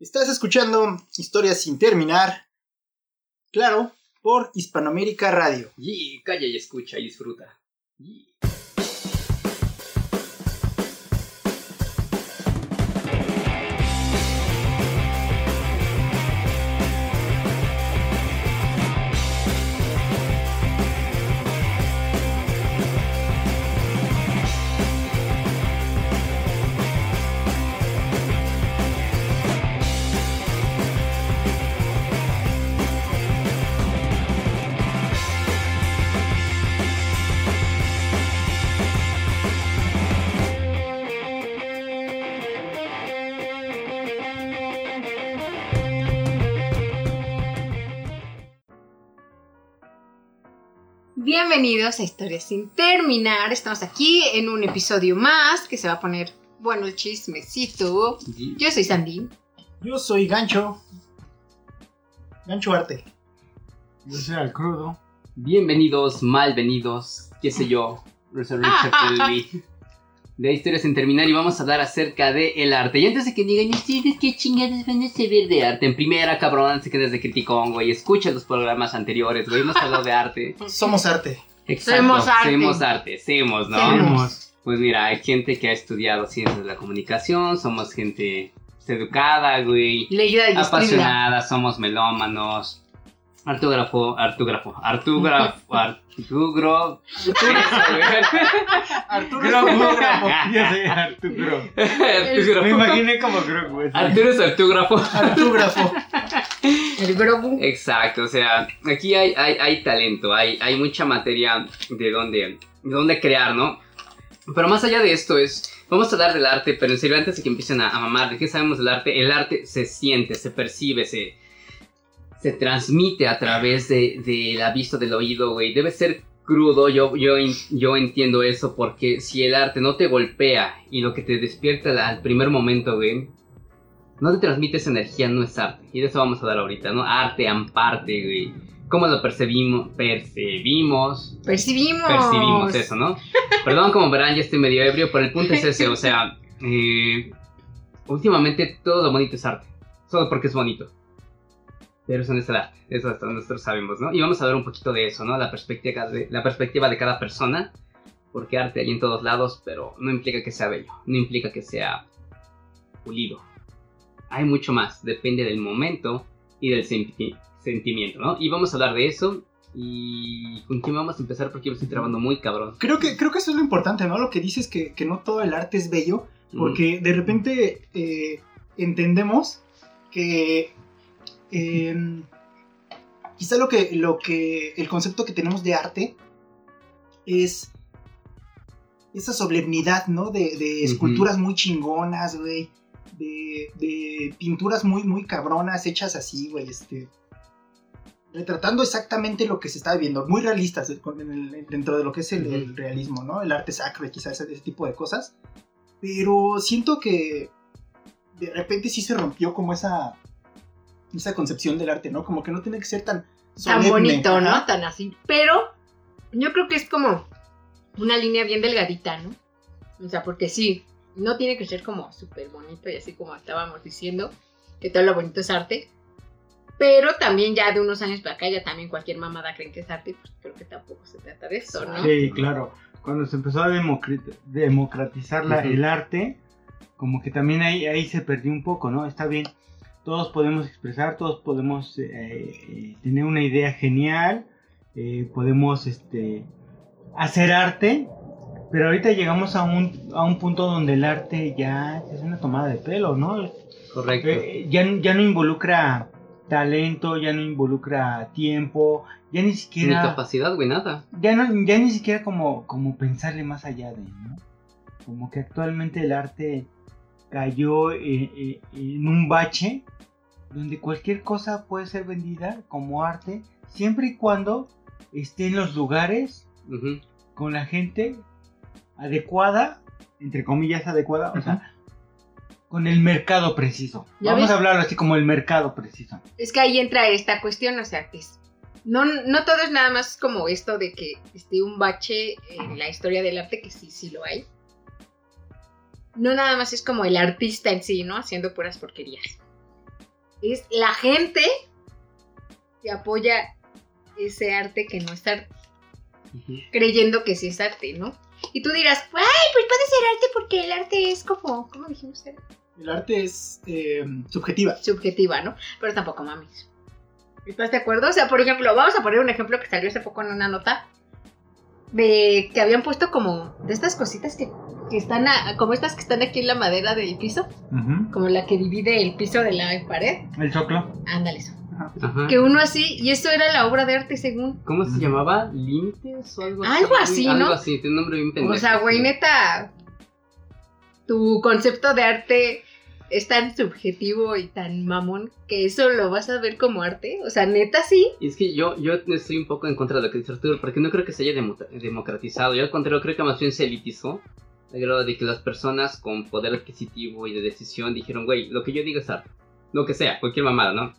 Estás escuchando Historias sin terminar. Claro, por Hispanoamérica Radio. Y calla y escucha y disfruta. Bienvenidos a Historias sin terminar. Estamos aquí en un episodio más que se va a poner bueno el chismecito. Yo soy Sandy. Yo soy Gancho. Gancho Arte. Yo soy al crudo. Bienvenidos, malvenidos, qué sé yo, Resurrection. De historias sin terminar y vamos a hablar acerca de el arte. Y antes de que digan, ustedes qué chingadas van a saber de arte. En primera, cabrón, antes que desde criticón, güey. Escucha los programas anteriores, güey. Hemos hablado de arte. Somos arte. Exacto. Semos arte. Semos arte, semos, ¿no? Semos. Vamos. Pues mira, hay gente que ha estudiado ciencias de la comunicación, somos gente educada, güey. Leída y escribida. apasionada, somos melómanos. Artúgrafo, artúgrafo, artúgrafo, artúgrafo. Arturo. Yo soy Arturo. Me imaginé como Grog, güey. Arturo es artúgrafo. Artúgrafo. El Grogu. Exacto, o sea, aquí hay, hay, hay talento, hay, hay mucha materia de donde, de donde crear, ¿no? Pero más allá de esto es, vamos a hablar del arte, pero en serio, antes de que empiecen a, a mamar, ¿de qué sabemos del arte? El arte se siente, se percibe, se, se transmite a través de, de la vista del oído, güey. Debe ser crudo, yo, yo, yo entiendo eso, porque si el arte no te golpea y lo que te despierta al- al primer momento, güey, no te transmite esa energía, no es arte. Y de eso vamos a hablar ahorita, ¿no? Arte, amparte, güey. ¿Cómo lo percibimos? Percibimos. Percibimos. Percibimos eso, ¿no? Perdón, como verán, ya estoy medio ebrio, pero el punto es ese, o sea, eh, últimamente todo lo bonito es arte. Solo porque es bonito. Pero eso no es el arte, eso hasta nosotros sabemos, ¿no? Y vamos a ver un poquito de eso, ¿no? La perspectiva de, la perspectiva de cada persona. Porque arte hay en todos lados, pero no implica que sea bello, no implica que sea pulido. Hay mucho más, depende del momento y del senti- sentimiento, ¿no? Y vamos a hablar de eso. ¿Y con quién vamos a empezar? Porque yo me estoy trabando muy cabrón. Creo que, creo que eso es lo importante, ¿no? Lo que dices que, que no todo el arte es bello. Mm. Porque de repente eh, entendemos que eh, quizá lo que, lo que el concepto que tenemos de arte es esa solemnidad, ¿no? De, esculturas muy chingonas, güey. De, de pinturas muy, muy cabronas hechas así, güey. Este, retratando exactamente lo que se está viendo. Muy realistas eh, dentro de lo que es el, el realismo, ¿no? El arte sacro y quizás ese, ese tipo de cosas. Pero siento que de repente sí se rompió como esa, esa concepción del arte, ¿no? Como que no tiene que ser tan Tan solemne. bonito, ¿no? Tan así. Pero yo creo que es como una línea bien delgadita, ¿no? O sea, porque sí, no tiene que ser como súper bonito y así como estábamos diciendo, que todo lo bonito es arte. Pero también ya de unos años para acá ya también cualquier mamada creen que es arte, pues creo que tampoco se trata de eso, ¿no? Sí, claro. Cuando se empezó a democratizar la- Ujú. el arte, como que también ahí, ahí se perdió un poco, ¿no? Está bien. Todos podemos expresar, todos podemos eh, eh, tener una idea genial, eh, podemos este, hacer arte, pero ahorita llegamos a un, a un punto donde el arte ya es una tomada de pelo, ¿no? Correcto. Eh, ya, ya no involucra talento, ya no involucra tiempo, ya ni Ni siquiera capacidad, güey, nada. ya no ya ni siquiera como como pensarle más allá de ¿no? como que actualmente el arte cayó eh, eh, en un bache donde cualquier cosa puede ser vendida como arte siempre y cuando esté en los lugares con la gente adecuada entre comillas adecuada o sea con el mercado preciso ¿Ya vamos ves? a hablarlo así como el mercado preciso Es que ahí entra esta cuestión, o sea, que es- no, no todo es nada más como esto de que esté un bache en la historia del arte, que sí, sí lo hay. No nada más es como el artista en sí, ¿no? Haciendo puras porquerías. es la gente que apoya ese arte que no está Ujú. creyendo que sí es arte, ¿no? Y tú dirás, ay, pues puede ser arte porque el arte es como, ¿cómo dijimos? El arte es eh, subjetiva. Subjetiva, ¿no? Pero tampoco mames. ¿Estás de acuerdo? O sea, por ejemplo, vamos a poner un ejemplo que salió hace poco en una nota de que habían puesto como de estas cositas que, que están, a- como estas que están aquí en la madera del piso, como la que divide el piso de la pared. El choclo. Ándale eso. Ajá. Que uno así, y eso era la obra de arte según. ¿Cómo se llamaba? ¿Límites o algo así? Algo así, ¿no? Algo así, tiene un nombre bien pendejo. O sea, güey, neta, tu concepto de arte es tan subjetivo y tan mamón que eso lo vas a ver como arte. O sea, neta sí. Y es que yo, yo estoy un poco en contra de lo que dice Arturo, porque no creo que se haya demo- democratizado. Yo al contrario creo que más bien se elitizó. Grado de que las personas con poder adquisitivo y de decisión dijeron, güey, lo que yo digo es arte. Lo que sea, cualquier mamada, ¿no?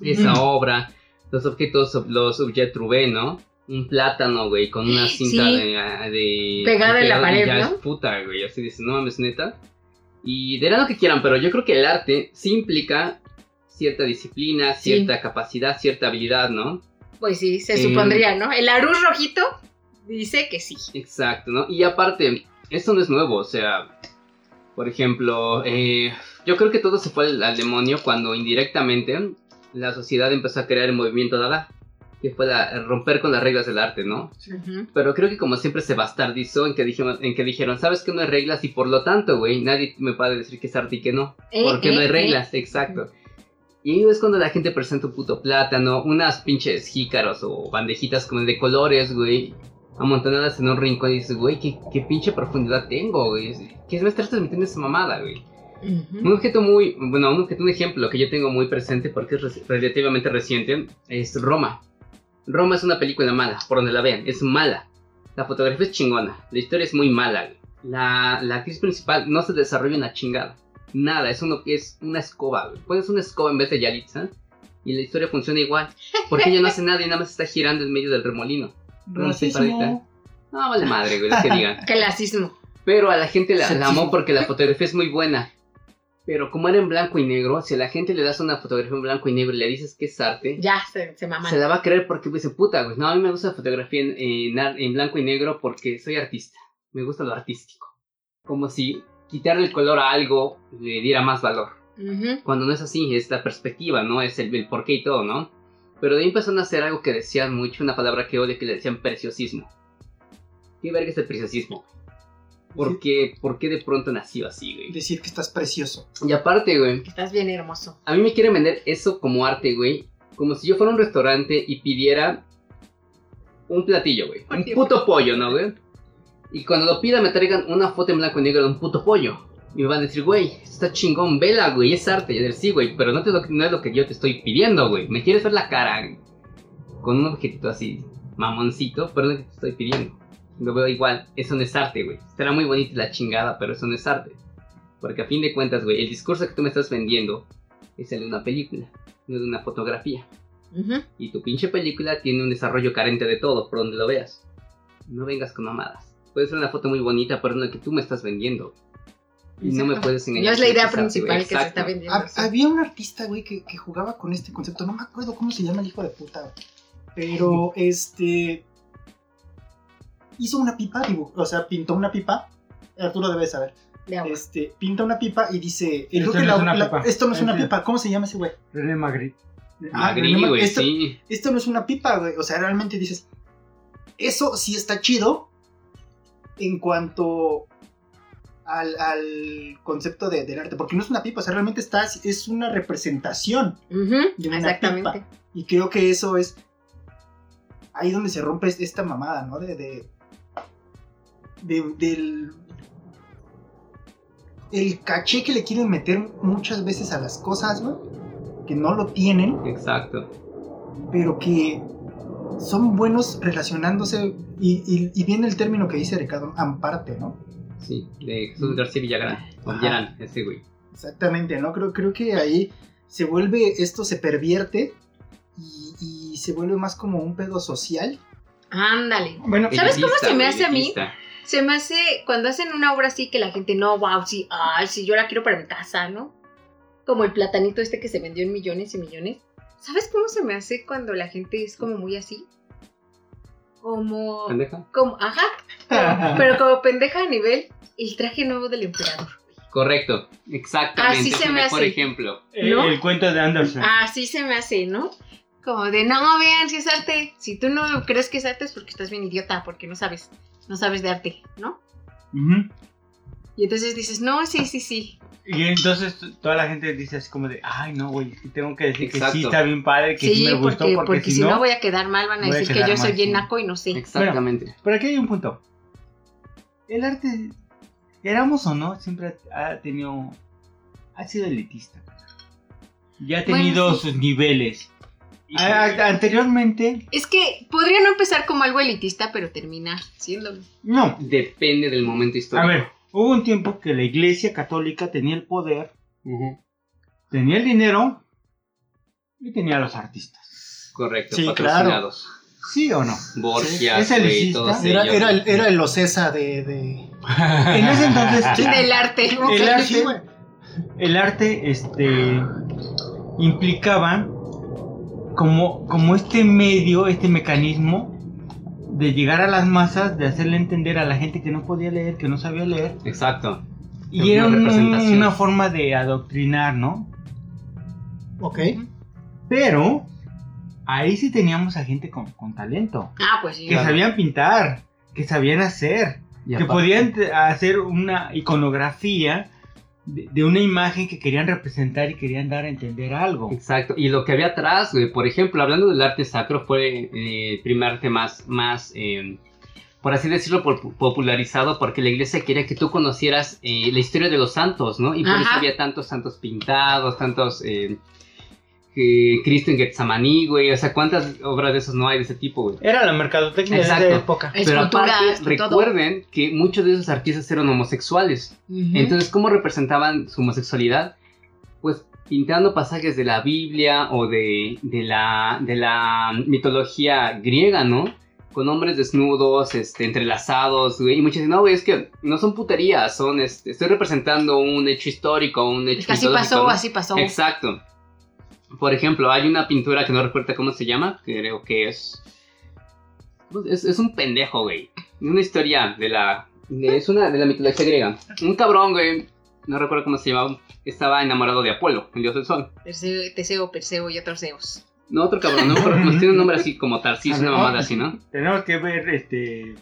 Esa Ujú. obra, los objetos, los objetos Rubén, ¿no? Un plátano, güey, con una cinta Sí. de, ah, de- Pegada en la pared, ya ¿no? es puta, güey. Así dices, no mames, neta. Y dirán lo que quieran, pero yo creo que el arte sí implica cierta disciplina, Sí. cierta capacidad, cierta habilidad, ¿no? Pues sí, se Eh, supondría, ¿no? El Arús rojito dice que sí. Exacto, ¿no? Y aparte, esto no es nuevo, o sea, por ejemplo, eh, yo creo que todo se fue al, al demonio cuando indirectamente la sociedad empezó a crear el movimiento Dada, que fue la- romper con las reglas del arte, ¿no? Pero creo que como siempre se bastardizó en que, dijeron, en que dijeron, sabes que no hay reglas y por lo tanto, güey, nadie me puede decir que es arte y que no. Eh, Porque no eh, hay eh. reglas, exacto. Y es cuando la gente presenta un puto plátano, unas pinches jícaros o bandejitas como de colores, güey, amontonadas en un rincón y dices, güey, ¿qué, qué pinche profundidad tengo, güey. ¿Qué me estás transmitiendo esa mamada, güey? Ujú. Un objeto muy, bueno, un objeto, un ejemplo que yo tengo muy presente porque es relativamente reciente es Roma. Roma es una película mala, por donde la vean, es mala. La fotografía es chingona, la historia es muy mala. güey. La, la actriz principal no se desarrolla una chingada. Nada, es, uno, es una escoba. güey. Pones una escoba en vez de Yalitza y la historia funciona igual. Porque ella no hace nada y nada más está girando en medio del remolino. No sé, Racismo. No, vale madre, güey, lo que digan. Clasismo. Pero a la gente la, la amó porque la fotografía es muy buena. Pero como era en blanco y negro, si a la gente le das una fotografía en blanco y negro y le dices que es arte, Ya se, se maman. se la va a creer porque dice, puta, güey, no, a mí me gusta la fotografía en, en blanco y negro porque soy artista. Me gusta lo artístico. Como si quitarle el color a algo le diera más valor. Cuando no es así, es la perspectiva, ¿no? Es el, el porqué y todo, ¿no? Pero de ahí empezaron a hacer algo que decían mucho, una palabra que odio, que le decían preciosismo. ¿Qué verga es el preciosismo? ¿Por qué, ¿Por qué de pronto nació así, güey? Decir que estás precioso. Y aparte, güey, Estás bien hermoso. a mí me quieren vender eso como arte, güey. Como si yo fuera a un restaurante y pidiera un platillo, güey. Un puto pollo, ¿no, güey? Y cuando lo pida me traigan una foto en blanco y negro de un puto pollo. Y me van a decir, güey, está chingón, vela, güey, es arte. Y yo decir, sí, güey, pero no, te lo- no es lo que yo te estoy pidiendo, güey. Me quieres ver la cara con un objetito así, mamoncito, pero no es lo que te estoy pidiendo. Lo veo igual, eso no es arte, güey. Estará muy bonita la chingada, pero eso no es arte. Porque a fin de cuentas, güey, el discurso que tú me estás vendiendo es el de una película, no de una fotografía. Y tu pinche película tiene un desarrollo carente de todo, por donde lo veas. No vengas con mamadas. Puede ser una foto muy bonita, pero no la que tú me estás vendiendo. Y no me Exacto. puedes engañar. No es la idea principal que se Exacto. está vendiendo. Sí. Había un artista, güey, que, que jugaba con este concepto. No me acuerdo cómo se llama el hijo de puta. güey. Pero, este... Hizo una pipa, dibu- o sea, pintó una pipa. Arturo debe saber. De agua. Este, pinta una pipa y dice... Esto no la- es una la- pipa. Esto no es una pipa. ¿Cómo se llama ese güey? René Magritte. Ah, Magritte, güey, esto, sí. esto no es una pipa, güey. O sea, realmente dices... Eso sí está chido en cuanto al, al concepto de- del arte. Porque no es una pipa, o sea, realmente está, es una representación. De una Exactamente. pipa. Y creo que eso es ahí donde se rompe es- esta mamada, ¿no? De, de, de- del el caché que le quieren meter muchas veces a las cosas, ¿no? Que no lo tienen, Exacto. pero que son buenos relacionándose y, y- y viene el término que dice Ricardo, amparte, ¿no? Sí, de Jesús García Villagrán. Villarán, ese güey. Exactamente, ¿no? Creo, creo que ahí se vuelve, esto se pervierte y, y se vuelve más como un pedo social. Ándale. Bueno, ¿Sabes cómo se me hace a mí? Se me hace cuando hacen una obra así que la gente no, wow, sí, ay, sí, yo la quiero para mi casa, ¿no? como el platanito este que se vendió en millones y millones. ¿Sabes cómo se me hace cuando la gente es como muy así? Como. ¿Pendeja? como ajá. Pero como pendeja a nivel el traje nuevo del emperador. Correcto, exactamente. Así se el me mejor hace. ejemplo. El, ¿No? el cuento de Anderson. Así se me hace, ¿no? Como de, no, vean, si es arte. Si tú no crees que es arte es porque estás bien idiota, porque no sabes, no sabes de arte, ¿no? Ujú. Y entonces dices, no, sí, sí, sí. Y entonces toda la gente dice así como de, ay no, güey, es que tengo que decir que Exacto. sí está bien padre, que sí, Sí, me gustó, porque, porque, porque si no, voy a quedar mal, van a voy a decir que yo soy bien sí. naco y no sé. Exactamente. Pero aquí hay un punto. El arte, queramos o no, siempre ha tenido, ha sido elitista. Ya ha Bueno, tenido sí. sus niveles. A- a- anteriormente, Es que podría no empezar como algo elitista, pero termina siéndolo. no. Depende del momento A histórico. ver, hubo un tiempo que la iglesia católica tenía el poder, tenía el dinero y tenía a los artistas. Correcto, Sí, patrocinados. ¿Sí o no? Borgias, Es todos Era, ellos. era, el, era el Ocesa de. de... En ese entonces, Del arte. El arte- el arte este implicaba como, como este medio, este mecanismo de llegar a las masas, de hacerle entender a la gente que no podía leer, que no sabía leer, Exacto. y Una era un- representación. una forma de adoctrinar, ¿no? Ok. Pero ahí sí teníamos a gente con, con talento, Ah, pues sí. que sabían pintar, que sabían hacer, Y que aparte- podían hacer una iconografía de, de una imagen que querían representar y querían dar a entender algo. Exacto. Y lo que había atrás, güey, por ejemplo, hablando del arte sacro, fue eh, el primer arte más, más eh, por así decirlo, pop- popularizado porque la iglesia quería que tú conocieras eh, la historia de los santos, ¿no? Y por eso había tantos santos pintados, tantos... eh, Cristo en Getsemaní, güey. O sea, ¿cuántas obras de esos no hay de ese tipo, güey? Era la mercadotecnia Exacto. de esa época. Pero Esculturas, aparte, todo. recuerden que muchos de esos artistas eran homosexuales. Entonces, ¿cómo representaban su homosexualidad? Pues pintando pasajes de la Biblia o de, de, la, de la mitología griega, ¿no? Con hombres desnudos, este, entrelazados, güey. Y muchos dicen, no, güey, es que no son puterías, son, este, estoy representando un hecho histórico, un hecho Es que así pasó, ¿no? así pasó. Exacto. Por ejemplo, hay una pintura que no recuerdo cómo se llama, creo que es... Es, es un pendejo, güey. Una historia de la... de- es una de la mitología griega. Un cabrón, güey. No recuerdo cómo se llamaba. Estaba enamorado de Apolo, el dios del sol. Perseo, Teseo, Perseo y otros Zeus. No, otro cabrón, no pero pues tiene un nombre así como Tarsis, una mamada así, ¿no? Tenemos que ver este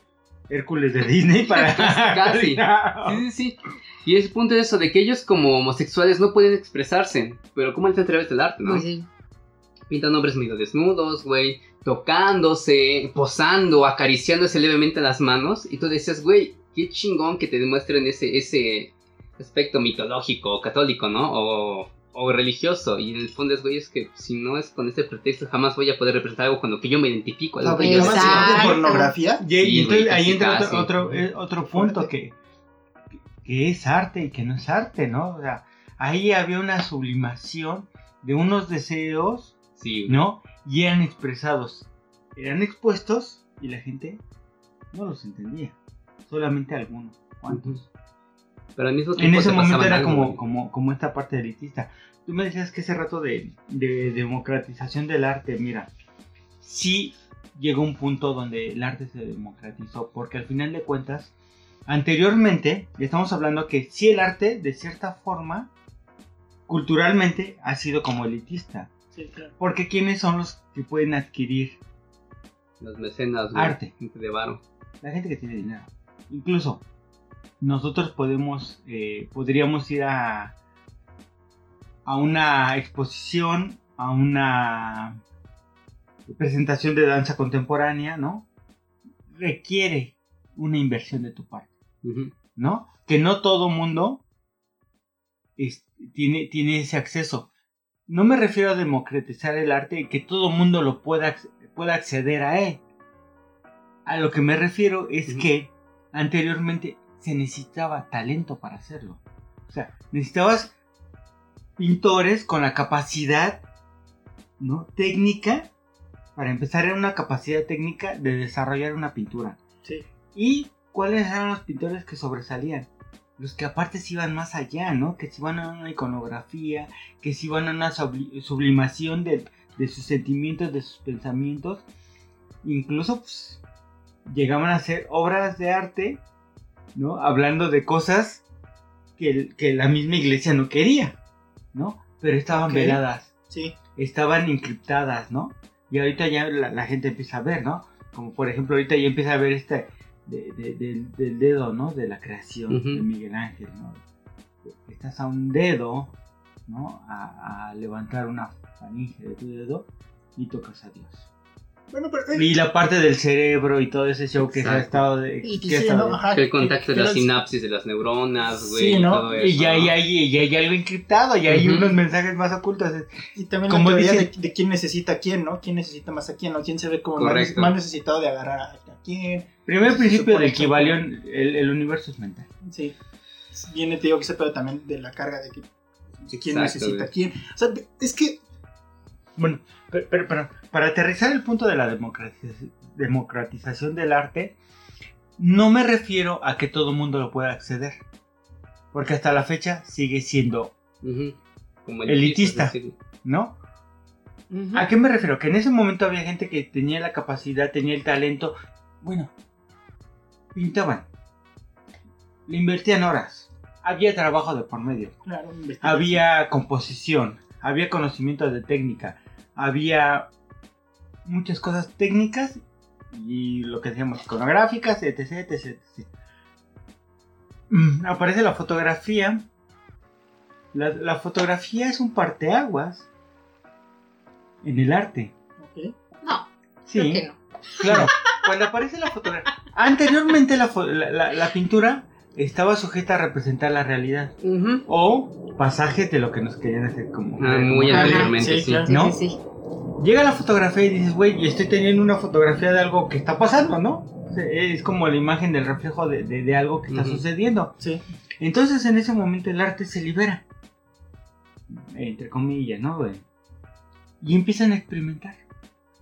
Hércules de Disney para Casi. Sí, sí, sí. Y es el punto de eso, de que ellos como homosexuales no pueden expresarse. Pero ¿cómo él a través del arte, no? Pues sí. Pintan hombres medio desnudos, güey, tocándose, posando, acariciándose levemente las manos. Y tú decías, güey, qué chingón que te demuestren ese, ese aspecto mitológico, católico, ¿no? O, o religioso. Y en el fondo es, güey, es que si no es con ese pretexto, jamás voy a poder representar algo con lo que yo me identifico. algo que yo pornografía. Y, y Sí, entonces güey, ahí entra casi. otro, otro, eh, otro punto que, que es arte y que no es arte, ¿no? O sea, ahí había una sublimación de unos deseos, Sí. ¿no? Y eran expresados, eran expuestos y la gente no los entendía. Solamente algunos, cuantos. Pero al mismo En tiempo ese te momento era como, como, como esta parte elitista. Tú me decías que ese rato de, de democratización del arte, mira, sí llegó un punto donde el arte se democratizó, porque al final de cuentas, anteriormente, estamos hablando que sí el arte, de cierta forma, culturalmente, ha sido como elitista. Sí, claro. Porque ¿quiénes son los que pueden adquirir? Los mecenas, güey. Arte. gente De varo. La gente que tiene dinero. Incluso nosotros podemos, eh, podríamos ir a, a una exposición, a una presentación de danza contemporánea, ¿no? Requiere una inversión de tu parte, ¿no? Que no todo mundo es- tiene, tiene ese acceso. No me refiero a democratizar el arte y que todo mundo lo pueda, pueda acceder a él. A lo que me refiero es que anteriormente se necesitaba talento para hacerlo. O sea, necesitabas pintores con la capacidad ¿no? técnica, para empezar era una capacidad técnica de desarrollar una pintura. Sí. ¿Y cuáles eran los pintores que sobresalían? los que aparte se iban más allá, ¿no? Que se iban a una iconografía, que se iban a una subli- sublimación de, de sus sentimientos, de sus pensamientos. Incluso pues, llegaban a hacer obras de arte, ¿no? Hablando de cosas que, la misma iglesia no quería, ¿no? Pero estaban veladas Sí. estaban encriptadas, ¿no? Y ahorita ya la, la gente empieza a ver, ¿no? Como por ejemplo ahorita ya empieza a ver este de- de- del, del dedo, ¿no? De la creación de Miguel Ángel, ¿no? Estás a un dedo, ¿no? A, a levantar una faninge de tu dedo y tocas a Dios. Bueno, pero. eh, Y la parte del cerebro y todo ese show que se ha Exacto. estado de... Y que ha sí, estado ¿no? Ajá, El contacto que- de las los- sinapsis de las neuronas, güey. Sí, y ¿no? todo eso, y ya, ya, hay- ya hay algo encriptado, ya hay unos mensajes más ocultos. Y también Como la teoría dicen- de, de quién necesita a quién, ¿no? ¿Quién necesita más a quién? ¿no? ¿Quién se ve como más, necesitado de agarrar a, a quién? Primer Se principio del Kibalión, el, el universo es mental. Sí. Viene, te digo, que ese pedo también de la carga de, que, de quién Exacto, necesita a quién. O sea, es que. Bueno, pero, pero- pero para aterrizar el punto de la democratización, democratización del arte, no me refiero a que todo el mundo lo pueda acceder. Porque hasta la fecha sigue siendo. Como Elitista. ¿no? ¿A qué me refiero? Que en ese momento había gente que tenía la capacidad, tenía el talento. Bueno, pintaban, le invertían horas, había trabajo de por medio. Claro, había composición, había conocimiento de técnica, había muchas cosas técnicas y lo que decíamos iconográficas, etc, etc, etc. Mm, Aparece la fotografía. La, la fotografía es un parteaguas en el arte. No, Sí, creo que no. claro. Cuando aparece la fotografía. Anteriormente la, fo- la- la- la pintura estaba sujeta a representar la realidad. O pasajes de lo que nos querían hacer como. Ah, muy anteriormente, Sí, sí. claro. Sí, ¿No? sí, sí. Llega la fotografía y dices, güey, estoy teniendo una fotografía de algo que está pasando, ¿no? Es como la imagen del reflejo de, de- de algo que está Ujú. sucediendo. Sí. Entonces en ese momento el arte se libera. Entre comillas, ¿no, güey? Y empiezan a experimentar.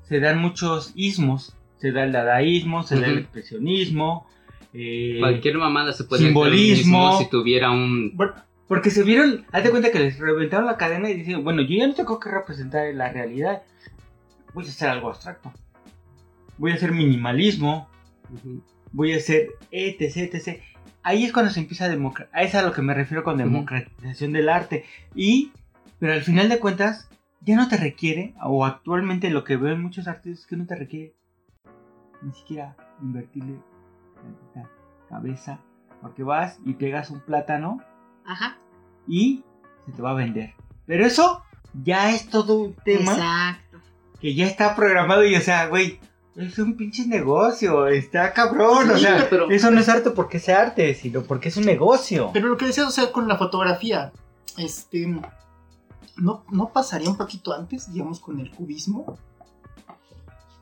Se dan muchos ismos. Se da el dadaísmo, se da el expresionismo. eh, Cualquier mamada se puede Simbolismo. si tuviera un. Bueno, Porque se vieron, haz de cuenta que les reventaron la cadena y dicen, bueno, yo ya no tengo que representar la realidad. Voy a hacer algo abstracto. Voy a hacer minimalismo. Voy a hacer etc, etc. Ahí es cuando se empieza a democratizar. A eso es a lo que me refiero con democratización del arte. Y, pero al final de cuentas, ya no te requiere, o actualmente lo que veo en muchos artistas es que no te requiere ni siquiera invertirle tantita cabeza. Porque vas y pegas un plátano Ajá. y se te va a vender. Pero eso ya es todo un tema Exacto. Que ya está programado y, o sea, güey, es un pinche negocio, está cabrón, o sea, pero- eso no es arte porque sea arte, sino porque es un negocio. pero lo que decías, o sea, con la fotografía, este. ¿No, ¿No pasaría un poquito antes, digamos, con el cubismo?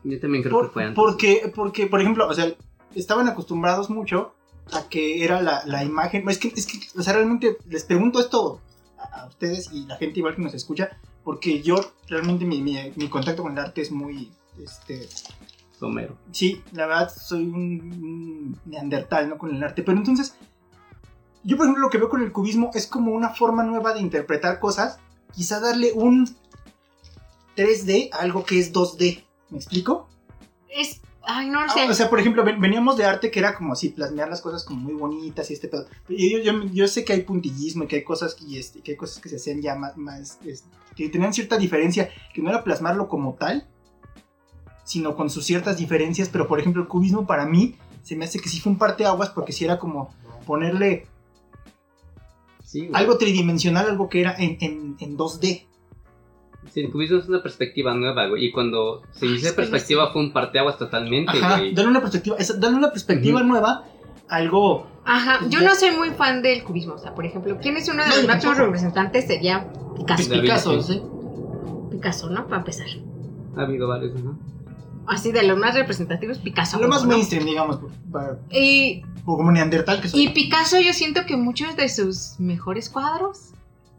Yo también creo Por- que fue antes. porque, porque, por ejemplo, o sea, estaban acostumbrados mucho a que era la, la imagen. Es que, es que, o sea, realmente les pregunto esto a, a ustedes y la gente igual que nos escucha, porque yo realmente mi, mi, mi contacto con el arte es muy, este, Somero. sí, la verdad soy un, un neandertal, ¿no? Con el arte, pero entonces, yo por ejemplo lo que veo con el cubismo es como una forma nueva de interpretar cosas, quizá darle un 3D a algo que es 2D, ¿me explico? Es. Ay, no lo Ah, sé. o sea, por ejemplo, ven- veníamos de arte que era como así, plasmear las cosas como muy bonitas y este pedo. Y yo, yo, yo sé que hay puntillismo y que hay cosas y este, que hay cosas que se hacían ya más, más, este, que tenían cierta diferencia, que no era plasmarlo como tal, sino con sus ciertas diferencias, pero por ejemplo el cubismo para mí se me hace que sí fue un parteaguas porque sí era como ponerle Sí, algo tridimensional, algo que era en, en, en 2D. Sí, el cubismo es una perspectiva nueva, güey. Y cuando se inició sí, perspectiva fue un parteaguas totalmente, Ajá, güey. darle una perspectiva, darle una perspectiva nueva, algo Ajá. Yo no soy muy fan del cubismo. O sea, por ejemplo, ¿quién es uno de los máximos representantes? Sería Picasso. David, Picasso, sí. Picasso, ¿no? Para empezar. Ha habido varios, ¿no? Así de los más representativos, Picasso. Lo más ¿no? mainstream, digamos, para- Y, por como neandertal que soy. y Picasso, yo siento que muchos de sus mejores cuadros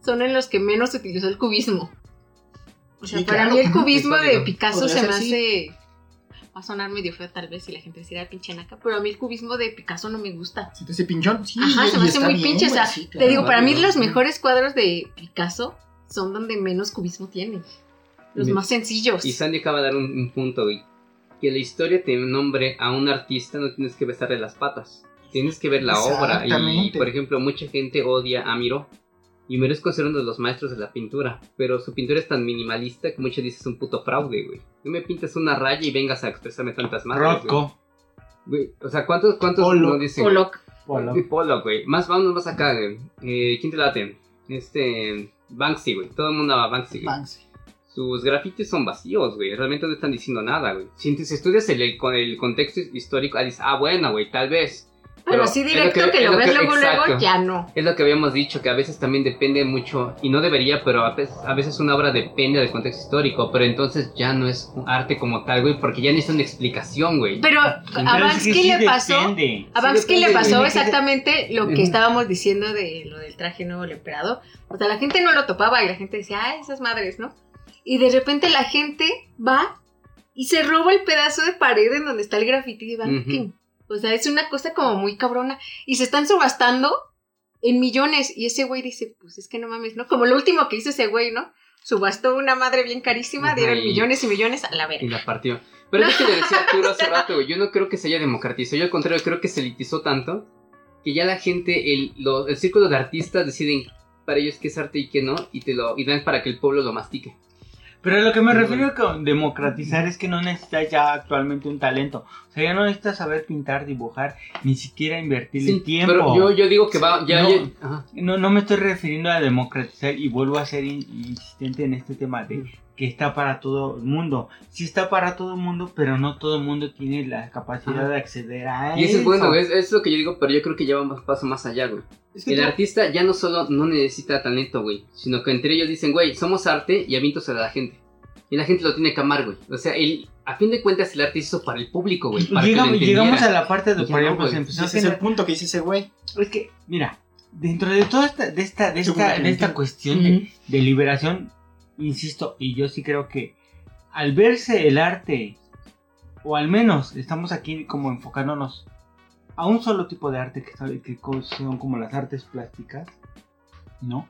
son en los que menos utilizó el cubismo. O sea, Sí, para claro, mí el cubismo de. Picasso se me hace. va a sonar medio feo tal vez si la gente decía pinche naca, pero a mí el cubismo de Picasso no me gusta. Si te hace pinchón, sí. Ajá, se me hace muy bien, pinche, o sea, sí, Te digo, para mí los mejores cuadros de Picasso son donde menos cubismo tiene. Los más sencillos. Y Sandy acaba de dar un, un punto, güey. Que la historia te nombre a un artista, no tienes que besarle las patas. Tienes que ver la obra. Y, por ejemplo, mucha gente odia a Miró. Y es considerado uno de los maestros de la pintura. Pero su pintura es tan minimalista que muchos dicen es un puto fraude, güey. No me pintas una raya y vengas a expresarme tantas más. Rocco. Güey, o sea, ¿cuántos, cuántos Pollock. no dicen? Pollock. Pollock, güey. Más, vámonos más acá, güey. Eh, ¿Quién te late? Este. Banksy, güey. Todo el mundo ama a Banksy, güey. Banksy. Sus grafitis son vacíos, güey. Realmente no están diciendo nada, güey. Si, si estudias el, el, el contexto histórico, ah, dices, ah, bueno, güey, tal vez. Pero, Pero sí es lo directo que- lo lo ves que- luego, luego, ya no. Es lo que habíamos dicho, que a veces también depende mucho, y no debería, pero a veces, a veces una obra depende del contexto histórico, pero entonces ya no es un arte como tal, güey, porque ya necesita una explicación, güey. Pero a es Banksy que sí le pasó. depende. A Banksy le pasó exactamente lo que estábamos diciendo de lo del traje nuevo del emperador. O sea, la gente no lo topaba y la gente decía, ah, esas madres, ¿no? Y de repente la gente va y se roba el pedazo de pared en donde está el graffiti de Van Ujú. King. O sea, es una cosa como muy cabrona. Y se están subastando en millones. Y ese güey dice, pues es que no mames, ¿no? Como lo último que hizo ese güey, ¿no? Subastó una madre bien carísima, Ajá, dieron y- millones y millones a la Y verga. la partió. Pero es lo que le decía Arturo hace rato, güey. Yo no creo que se haya democratizado. Yo al contrario creo que se elitizó tanto que ya la gente, el, lo- el círculo de artistas deciden para ellos qué es arte y qué no, y te lo y dan para que el pueblo lo mastique. Pero lo que me refiero con democratizar es que no necesitas ya actualmente un talento. O sea, ya no necesitas saber pintar, dibujar, ni siquiera invertirle Sí, tiempo. pero yo, yo digo que va, ya, No. ya- ajá. No, no me estoy refiriendo a democratizar y vuelvo a ser in- insistente en este tema de que está para todo el mundo. Sí está para todo el mundo, pero no todo el mundo tiene la capacidad Ajá. de acceder a Y eso es bueno, es, es lo que yo digo, pero yo creo que ya va un paso más allá, güey. Es que El tú- artista ya no solo no necesita talento, güey, sino que entre ellos dicen, güey, somos arte y avientos a la gente. Y la gente lo tiene que amar, güey. O sea, el, a fin de cuentas el arte se hizo para el público, güey. Llegamos, llegamos a la parte de, por no, ejemplo, se ese empezó a es el punto que dice ese güey. Es que, mira, dentro de toda esta, de esta, de esta, de esta cuestión de, de liberación, insisto, y yo sí creo que al verse el arte, o al menos estamos aquí como enfocándonos a un solo tipo de arte que, son como las artes plásticas, ¿no?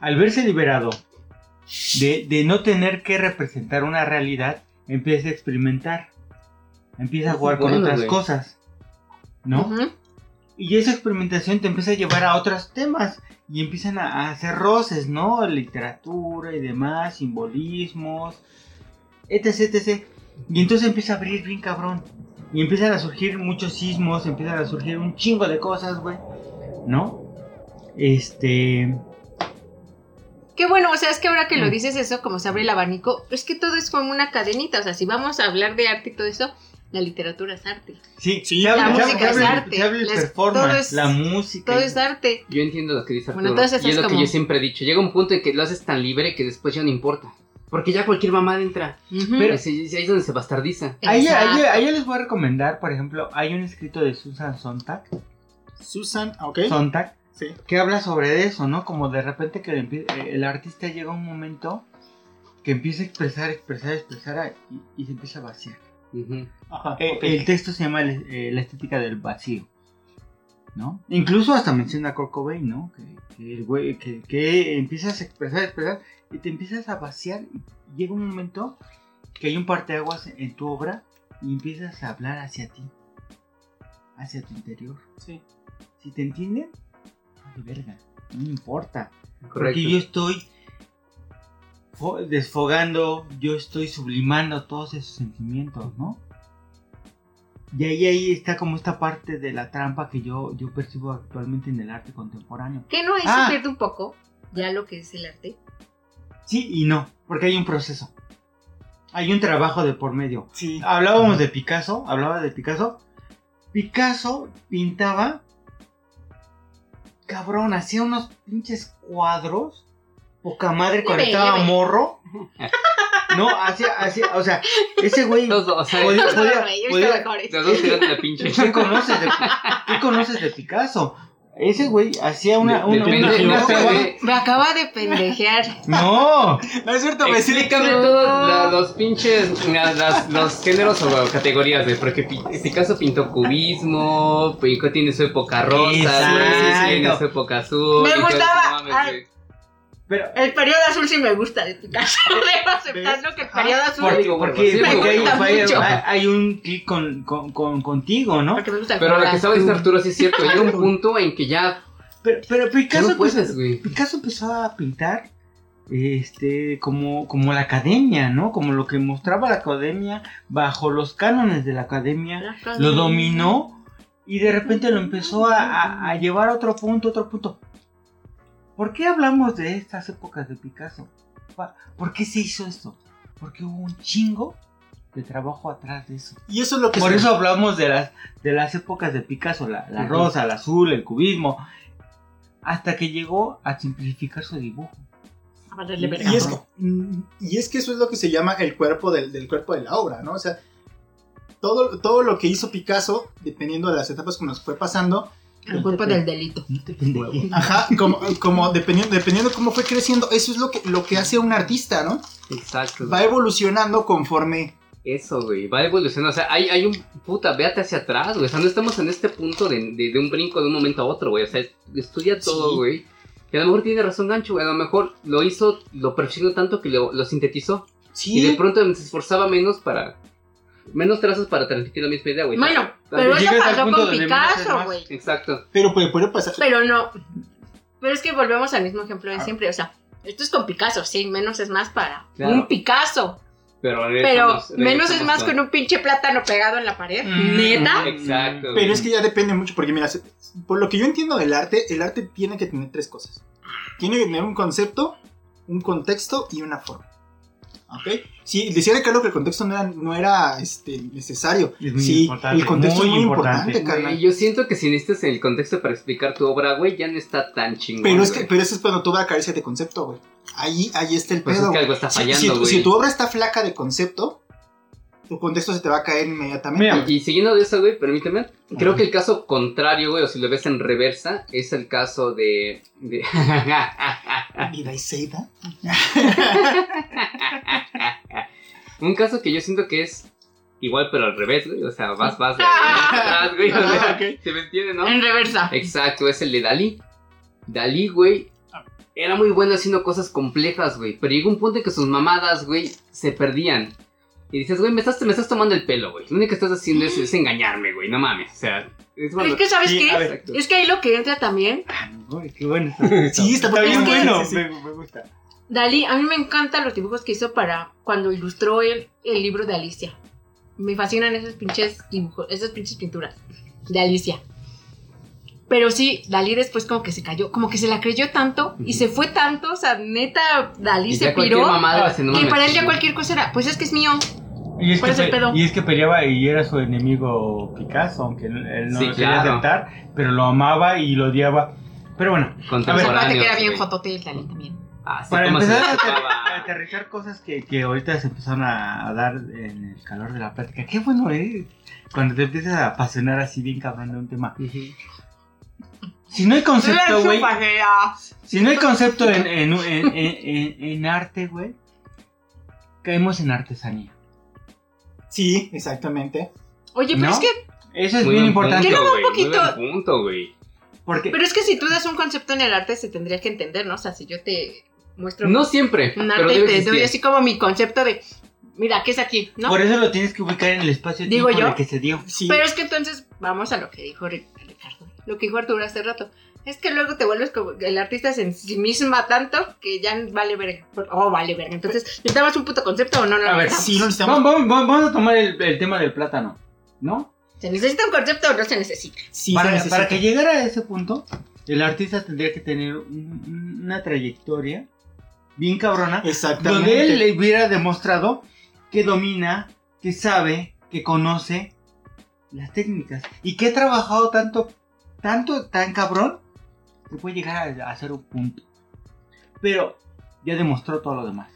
Al verse liberado de, de no tener que representar una realidad, empieza a experimentar, empieza a jugar con otras güey. cosas, ¿no? Y esa experimentación te empieza a llevar a otros temas y empiezan a, a hacer roces, ¿no? Literatura y demás, simbolismos, etc, etc. Y entonces empieza a abrir bien cabrón. Y empiezan a surgir muchos sismos, empiezan a surgir un chingo de cosas, güey. ¿No? Este... Qué bueno, o sea, es que ahora que lo Mm. dices eso, como se abre el abanico, es que todo es como una cadenita. O sea, si vamos a hablar de arte y todo eso, la literatura es arte. Sí, Sí, la música habla- es arte. el Las- performance, todo es- la música. Todo es arte. Yo entiendo lo que dice Arturo. Bueno, entonces y es es lo que yo siempre he dicho. Llega un punto en que lo haces tan libre que después ya no importa. Porque ya cualquier mamá entra. Pero ahí es donde se bastardiza. Ahí, ahí- ahí les voy a recomendar, por ejemplo, hay un escrito de Susan Sontag, Susan, ok. Sontag Sí. que habla sobre eso, ¿no? Como de repente que el, eh, el artista llega a un momento que empieza a expresar, expresar, expresar y, y se empieza a vaciar. Ajá, Eh. El texto se llama el- eh, La estética del vacío, ¿no? Incluso hasta menciona a Kurt Cobain, ¿no? Que, que el güey, que, que empiezas a expresar, expresar y te empiezas a vaciar y llega un momento que hay un parteaguas en tu obra y empiezas a hablar hacia ti, hacia tu interior. Sí. Si te entienden, verga, no me importa. Correcto. Porque yo estoy fo- desfogando, yo estoy sublimando todos esos sentimientos, ¿no? Y ahí, ahí está como esta parte de la trampa que yo, yo percibo actualmente en el arte contemporáneo. ¿Qué no es Ah. se pierde un poco ya lo que es el arte? Sí y no, porque hay un proceso. Hay un trabajo de por medio. Sí. Hablábamos de Picasso, hablaba de Picasso. Picasso pintaba. Cabrón, hacía unos pinches cuadros. Poca madre cuando Leve, estaba leve. morro. No, hacía, hacía, o sea, ese güey. Los dos, o sea, Podía- podía- podía- los dos tirando la pinche. ¿Qué conoces de, qué conoces de Picasso? Ese güey hacía una, De- una, de- una- de- una de- traba- de- Me acaba de pendejear. No, No es cierto, me Explícame No. todos los pinches, la- las- los géneros o categorías, güey, porque Pi- Picasso pintó cubismo, Pico tiene su época rosa, güey, tiene su época azul. Me gustaba. no mames, Ay. güey. Pero El periodo azul sí me gusta de Picasso. Debo aceptarlo que el periodo azul. porque, digo, porque, sí, porque me hay, gusta hay- mucho. hay- hay un clic con, con, con- contigo, ¿no? Porque me gusta el Pero lo que estaba diciendo. Arturo sí es cierto, llega un punto en que ya Pero, pero Picasso, no puedes. Picasso empezó a pintar este como, como la academia, ¿no? Como lo que mostraba la academia bajo los cánones de la academia. lo dominó y de repente lo empezó a, a- a llevar a otro punto, otro punto. ¿Por qué hablamos de estas épocas de Picasso? ¿Por qué se hizo esto? Porque hubo un chingo de trabajo atrás de eso. Y eso es lo que Por se- eso hablamos de las, de las épocas de Picasso, la, la rosa, el azul, el cubismo, hasta que llegó a simplificar su dibujo. Verga. Y es, que, y es que eso es lo que se llama el cuerpo del, del cuerpo de la obra, ¿no? O sea, todo, todo lo que hizo Picasso, dependiendo de las etapas como nos fue pasando, El cuerpo del delito. Ajá, como, como dependiendo, dependiendo cómo fue creciendo, eso es lo que, lo que hace un artista, ¿no? Exacto. Va evolucionando conforme... Eso, güey, va evolucionando. O sea, hay, hay un puta, véate hacia atrás, güey. O sea, no estamos en este punto de, de, de un brinco de un momento a otro, güey. O sea, estudia todo, Sí. güey. Y a lo mejor tiene razón Gancho, güey. A lo mejor lo hizo, lo perfeccionó tanto que lo, lo sintetizó. Sí, Y de pronto se esforzaba menos para. Menos trazos para transmitir la misma idea, güey. Bueno, pero eso pasó con Picasso, güey. Exacto. pero puede, puede pasar... Pero no. Pero es que volvemos al mismo ejemplo de siempre. O sea, esto es con Picasso, sí, menos es más para Claro. un Picasso. Pero, Pero menos es más con un pinche plátano pegado en la pared. Mm. Neta. Exacto. Pero es que ya depende mucho, porque mira, por lo que yo entiendo del arte, el arte tiene que tener tres cosas. Tiene que tener un concepto, un contexto y una forma. ¿Ok? Sí, decía Ricardo que el contexto no era, no era este, necesario. Es muy sí, importante, el contexto muy es muy importante. importante, yo siento que si necesitas el contexto para explicar tu obra, güey, ya no está tan chingón. Pero es, que, pero eso es cuando tu obra carece de concepto, güey. Ahí, ahí está el Pues pedo. es que algo está fallando, si tu obra está flaca de concepto, tu contexto se te va a caer inmediatamente. Mira. Y siguiendo de eso, güey, permíteme. Creo que el caso contrario, güey, o si lo ves en reversa, es el caso de. de... Did I say that? Un caso que yo siento que es igual, pero al revés, güey. O sea, vas, vas de atrás, güey. O sea, Ah, ok. ¿se me entiende, no? En reversa. Exacto, es el de Dalí. Dalí, güey, era muy bueno haciendo cosas complejas, güey. Pero llegó un punto en que sus mamadas, güey, se perdían. Y dices, güey, me estás, me estás tomando el pelo, güey. Lo único que estás haciendo es, es engañarme, güey. No mames. O sea, es cuando- Es que, ¿sabes Sí, qué? ver. Es que ahí lo que entra también. Uy, qué bueno. Sí, está está bien bueno. sí, sí. Me, me gusta. Dalí, a mí me encantan los dibujos que hizo para cuando ilustró el, el libro de Alicia. Me fascinan esos pinches dibujos, esas pinches pinturas de Alicia. Pero sí, Dalí después como que se cayó, como que se la creyó tanto y se fue tanto, o sea, neta, Dalí y se piró. mamada Ah, para él ya cualquier cosa era, pues es que es mío. Y es, ¿Cuál que es el pe- pedo? y es que peleaba y era su enemigo Picasso, aunque él no Sí, lo quería claro. aceptar, pero lo amaba y lo odiaba. Pero bueno, acuérdate que era bien güey. jotote el Dalí también. Ah, sí, para empezar a, aterrizar cosas que, que ahorita se empezaron a, a dar en el calor de la plática. Qué bueno es cuando te empiezas a apasionar así bien cabrón de un tema. Ujú. Si no hay concepto, güey. Si no hay concepto en, en, en, en- en- en arte, güey. Caemos en artesanía. Sí, exactamente. Oye, pero ¿No? es que, Eso es Muy bien importante. Punto, un muy poquito- punto, güey. Porque pero es que si tú das un concepto en el arte se tendría que entender, ¿no? O sea, si yo te muestro No siempre, un pero arte y debe te doy así como mi concepto de, mira, ¿qué es aquí? ¿No? por eso lo tienes que ubicar en el espacio Digo yo. en el que se dio. Sí. Pero es que entonces vamos a lo que dijo Ri- Ricardo, lo que dijo Arturo hace rato. Es que luego te vuelves como el artista es en sí misma tanto que ya vale verga. Oh, vale verga. Entonces, ¿necesitamos un puto concepto o no? no A ver? Sí, no necesitamos. Vamos, vamos- vamos a tomar el, el tema del plátano, ¿no? ¿Se necesita un concepto o no se necesita? Sí, se para, necesita. para que llegara a ese punto, el artista tendría que tener un- una trayectoria bien cabrona, Exactamente. donde él le hubiera demostrado que domina, que sabe, que conoce las técnicas y que ha trabajado tanto, tanto, tan cabrón, que puede llegar a, hacer un punto. Pero ya demostró todo lo demás.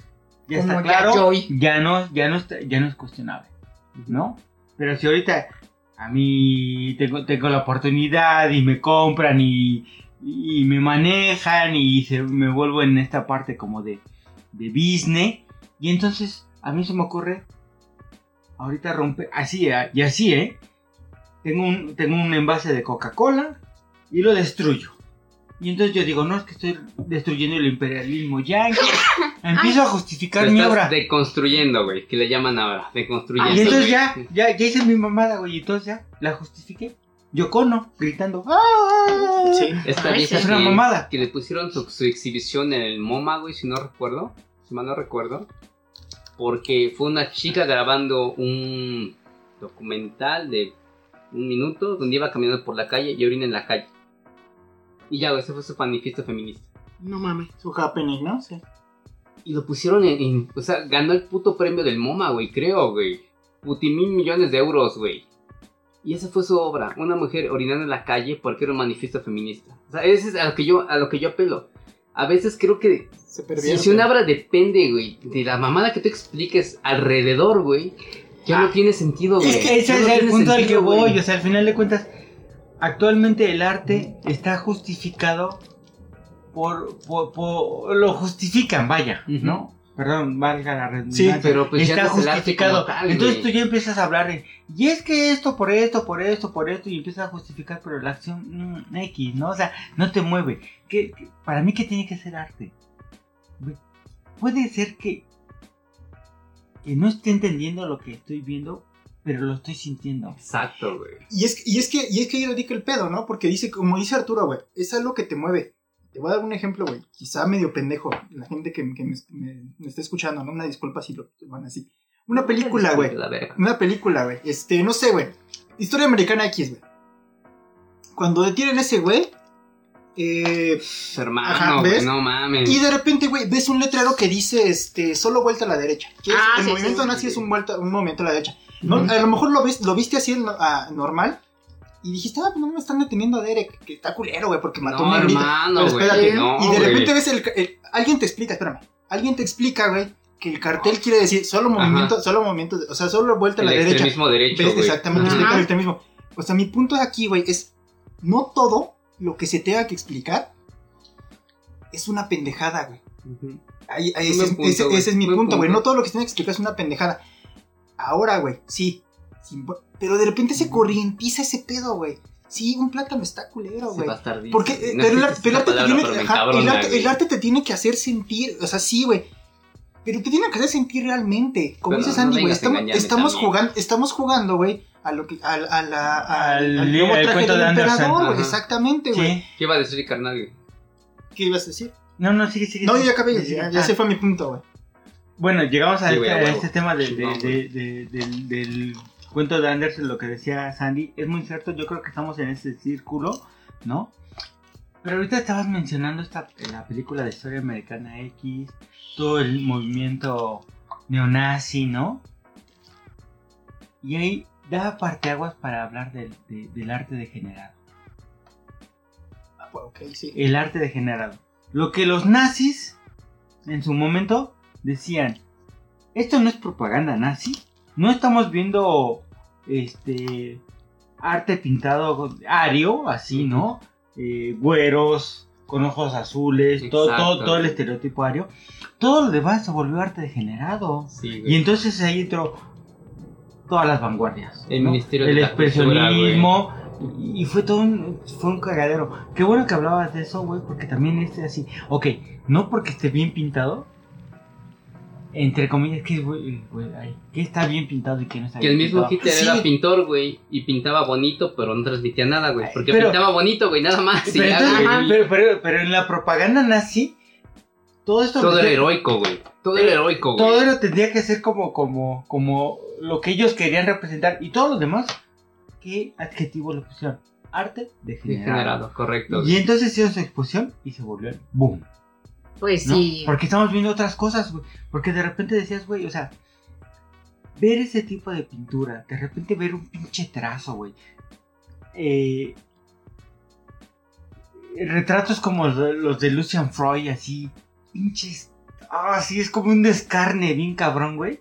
Ya Como está claro, ya no, ya no, está- ya no es cuestionable, ¿no? Pero si ahorita a mí tengo, tengo la oportunidad y me compran y, y me manejan y se, me vuelvo en esta parte como de, de business. Y entonces a mí se me ocurre ahorita romper, así, eh, y así, ¿eh? Tengo un, tengo un envase de Coca-Cola y lo destruyo. Y entonces yo digo, no, es que estoy destruyendo el imperialismo yankee. Empiezo a justificar Lo mi estás obra. deconstruyendo, güey, que le llaman ahora, deconstruyendo. Y entonces ya, ya, ya hice mi mamada, güey. Y entonces ya la justifiqué. Yocono, gritando. ¡Ah! Sí. Esta Ay, vieja es una que, mamada. que le pusieron su, su exhibición en el MoMA, güey, si no recuerdo. Si mal no recuerdo. Porque fue una chica grabando un documental de un minuto donde iba caminando por la calle y orina en la calle. Y ya, ese fue su manifiesto feminista. No mames. Su happening, ¿no? Sí. Y lo pusieron en, en- O sea, ganó el puto premio del MoMA, güey, creo, güey. Puti mil millones de euros, güey. Y esa fue su obra, una mujer orinando en la calle porque era un manifiesto feminista. O sea, ese es a lo que yo, a lo que yo apelo. A veces creo que Se si, si una obra depende, güey, de la mamada que tú expliques alrededor, güey, ya no Ah, tiene sentido, güey. Es que Ya ese no es el punto al que sentido, voy. güey. O sea, al final de cuentas, actualmente el arte está justificado por. por, por- lo justifican, vaya. ¿no? Perdón, valga la redundancia. Sí, pero pues ya está justificado. tal, Entonces tú ya empiezas a hablar de, y es que esto por esto, por esto, por esto, y empiezas a justificar, pero la acción mm, X, ¿no? O sea, no te mueve. ¿Qué, qué- para mí, ¿qué tiene que ser arte? Puede ser que, que no esté entendiendo lo que estoy viendo, pero lo estoy sintiendo. Exacto, güey. Y es, y es que, y es que ahí radica el pedo, ¿no? Porque dice, como dice Arturo, güey, es algo que te mueve. Te voy a dar un ejemplo, güey. Quizá medio pendejo. La gente que, que me, me- me está escuchando, ¿no? Una disculpa si lo van así. Una película, güey. Una película, güey. Este, no sé, güey. Historia americana X, güey. Cuando detienen a ese güey. Eh, Hermano, no mames. y de repente, güey, ves un letrero que dice, este, solo vuelta a la derecha. Que es- Ah, el sí, movimiento sí, nazi sí. es un, vuelta, un movimiento a la derecha. No. A lo mejor lo, ves, lo viste así ah, normal. Y dijiste, ah, pues no me están deteniendo a Derek, que está culero, güey, porque mató a no, un negrito. hermano, güey. no, y de repente ves el, el- Alguien te explica, espérame. Alguien te explica, güey, que el cartel quiere decir solo movimiento, solo movimiento, o sea, solo vuelta a el la derecha. derecho, ¿Ves? Exactamente, Ajá. el extremismo. O sea, mi punto aquí, güey, es no todo lo que se tenga que explicar es una pendejada, güey. Ahí- ahí- Buen ese, punto, ese- ese es mi Buen punto, güey. No todo lo que se tiene que explicar es una pendejada. Ahora, güey, sí. sin- pero de repente se corrientiza ese pedo, güey. Sí, un plátano está culero, güey. Porque, eh, No pero, el, arte te tiene pero el, arte, el güey. arte te tiene que hacer sentir, o sea, sí, güey. Pero te tiene que hacer sentir realmente. Como Pero dices no Andy, güey, estamos, jugando, estamos jugando, güey, a lo que, a, a la, a- Al al nuevo al traje cuento del de Anderson. emperador, güey. Exactamente, güey. Sí. ¿Qué iba a decir carnal? ¿Qué ibas a decir? No, no, sigue, sigue. No, sigue. ya acabé, ya ah. se fue mi punto, güey. Bueno, llegamos a, Sí, este, a este tema de- de- del, del cuento de Anderson, lo que decía Sandy. Es muy cierto, yo creo que estamos en ese círculo, ¿no? Pero ahorita estabas mencionando esta, la película de historia americana X, todo el movimiento neonazi, ¿no? Y ahí da parteaguas para hablar del, de- del arte degenerado. Ah, pues, ok, sí. el arte degenerado. Lo que los nazis en su momento decían, esto no es propaganda nazi, no estamos viendo este arte pintado ario, así, ¿no? Eh, güeros, con ojos azules, todo, todo, todo el estereotipo ario. Todo lo demás se volvió arte degenerado. Sí. Y entonces ahí entró todas las vanguardias. El ¿no? Ministerio de El la expresionismo. y, y fue todo un, fue un cagadero. Qué bueno que hablabas de eso, güey, porque también este así. Ok, no porque esté bien pintado. Entre comillas, que, güey, ay, que está bien pintado y que no está Que el bien mismo. Hitler Sí. era pintor, güey, y pintaba bonito, pero no transmitía nada, güey. Porque Pero- pintaba bonito, güey, nada más. Pero, ya, entonces- güey. pero, pero- pero en la propaganda nazi, todo esto. Todo era heroico, güey. Todo era heroico, güey. Todo era tendría que ser como, como, como lo que ellos querían representar. Y todo lo demás, ¿qué adjetivo le pusieron? Arte degenerado. Degenerado, correcto. Y entonces hicieron su exposición y se volvió el boom. Pues ¿no? sí. Porque estamos viendo otras cosas, güey. Porque de repente decías, güey, o sea, ver ese tipo de pintura, de repente ver un pinche trazo, güey. Eh, retratos como los de, los de Lucian Freud, así, pinches. Ah, sí, es como un descarne bien cabrón, güey.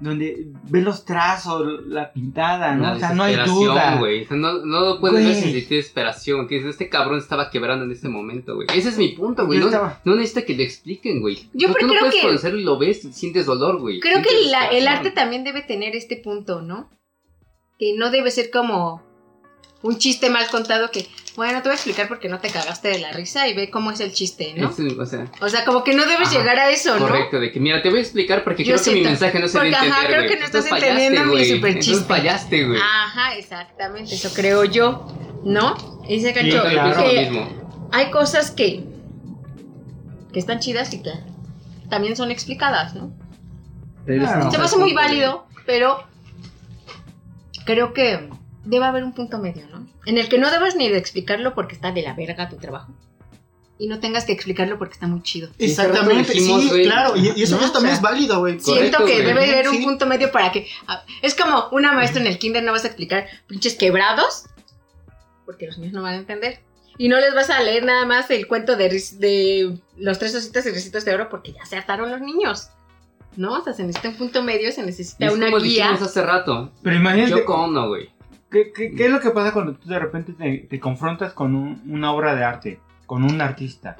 Donde ves los trazos, la pintada, ¿no? O sea, no hay duda. güey. O sea, no, no puedes ver Güey. sin sentir desesperación. Que este cabrón estaba quebrando en este momento, güey. Ese es mi punto, güey. No, estaba- no necesita que le expliquen, güey. Yo Tú- tú no creo puedes que- conocerlo y lo ves y sientes dolor, güey. Creo que la- el arte también debe tener este punto, ¿no? Que no debe ser como un chiste mal contado que, bueno, te voy a explicar porque no te cagaste de la risa y ve cómo es el chiste, ¿no? Es, o sea, O sea, como que no debes Ajá, llegar a eso, ¿no? correcto, de que mira, te voy a explicar porque Yo creo que mi mensaje no se debe porque, ajá, creo que no estás Entonces entendiendo mi güey. superchiste. Entonces fallaste, güey. Ajá, exactamente, eso creo yo, ¿no? Y dice Sí, Gancho, claro. Mismo. hay cosas que, que están chidas y que también son explicadas, ¿no? Pero Claro. Se me hace muy válido, pero creo que debe haber un punto medio, ¿no? En el que no debas ni de explicarlo porque está de la verga tu trabajo. Y no tengas que explicarlo porque está muy chido. Exactamente, dijimos, sí, claro, y, y eso, ¿no? eso también O sea, es válido, güey. Siento que güey. debe haber un Sí. punto medio para que... ah, Es como una maestra en el kinder, no vas a explicar pinches quebrados, porque los niños no van a entender. Y no les vas a leer nada más el cuento de, de los tres ositos y ricitos de oro porque ya se hartaron los niños. ¿No? O sea, se necesita un punto medio, se Y necesita es una como guía. dijimos hace rato. Pero imagínate, Yo Ono, güey. ¿Qué, es lo que pasa cuando tú de repente te, confrontas con un- una obra de arte, con un artista?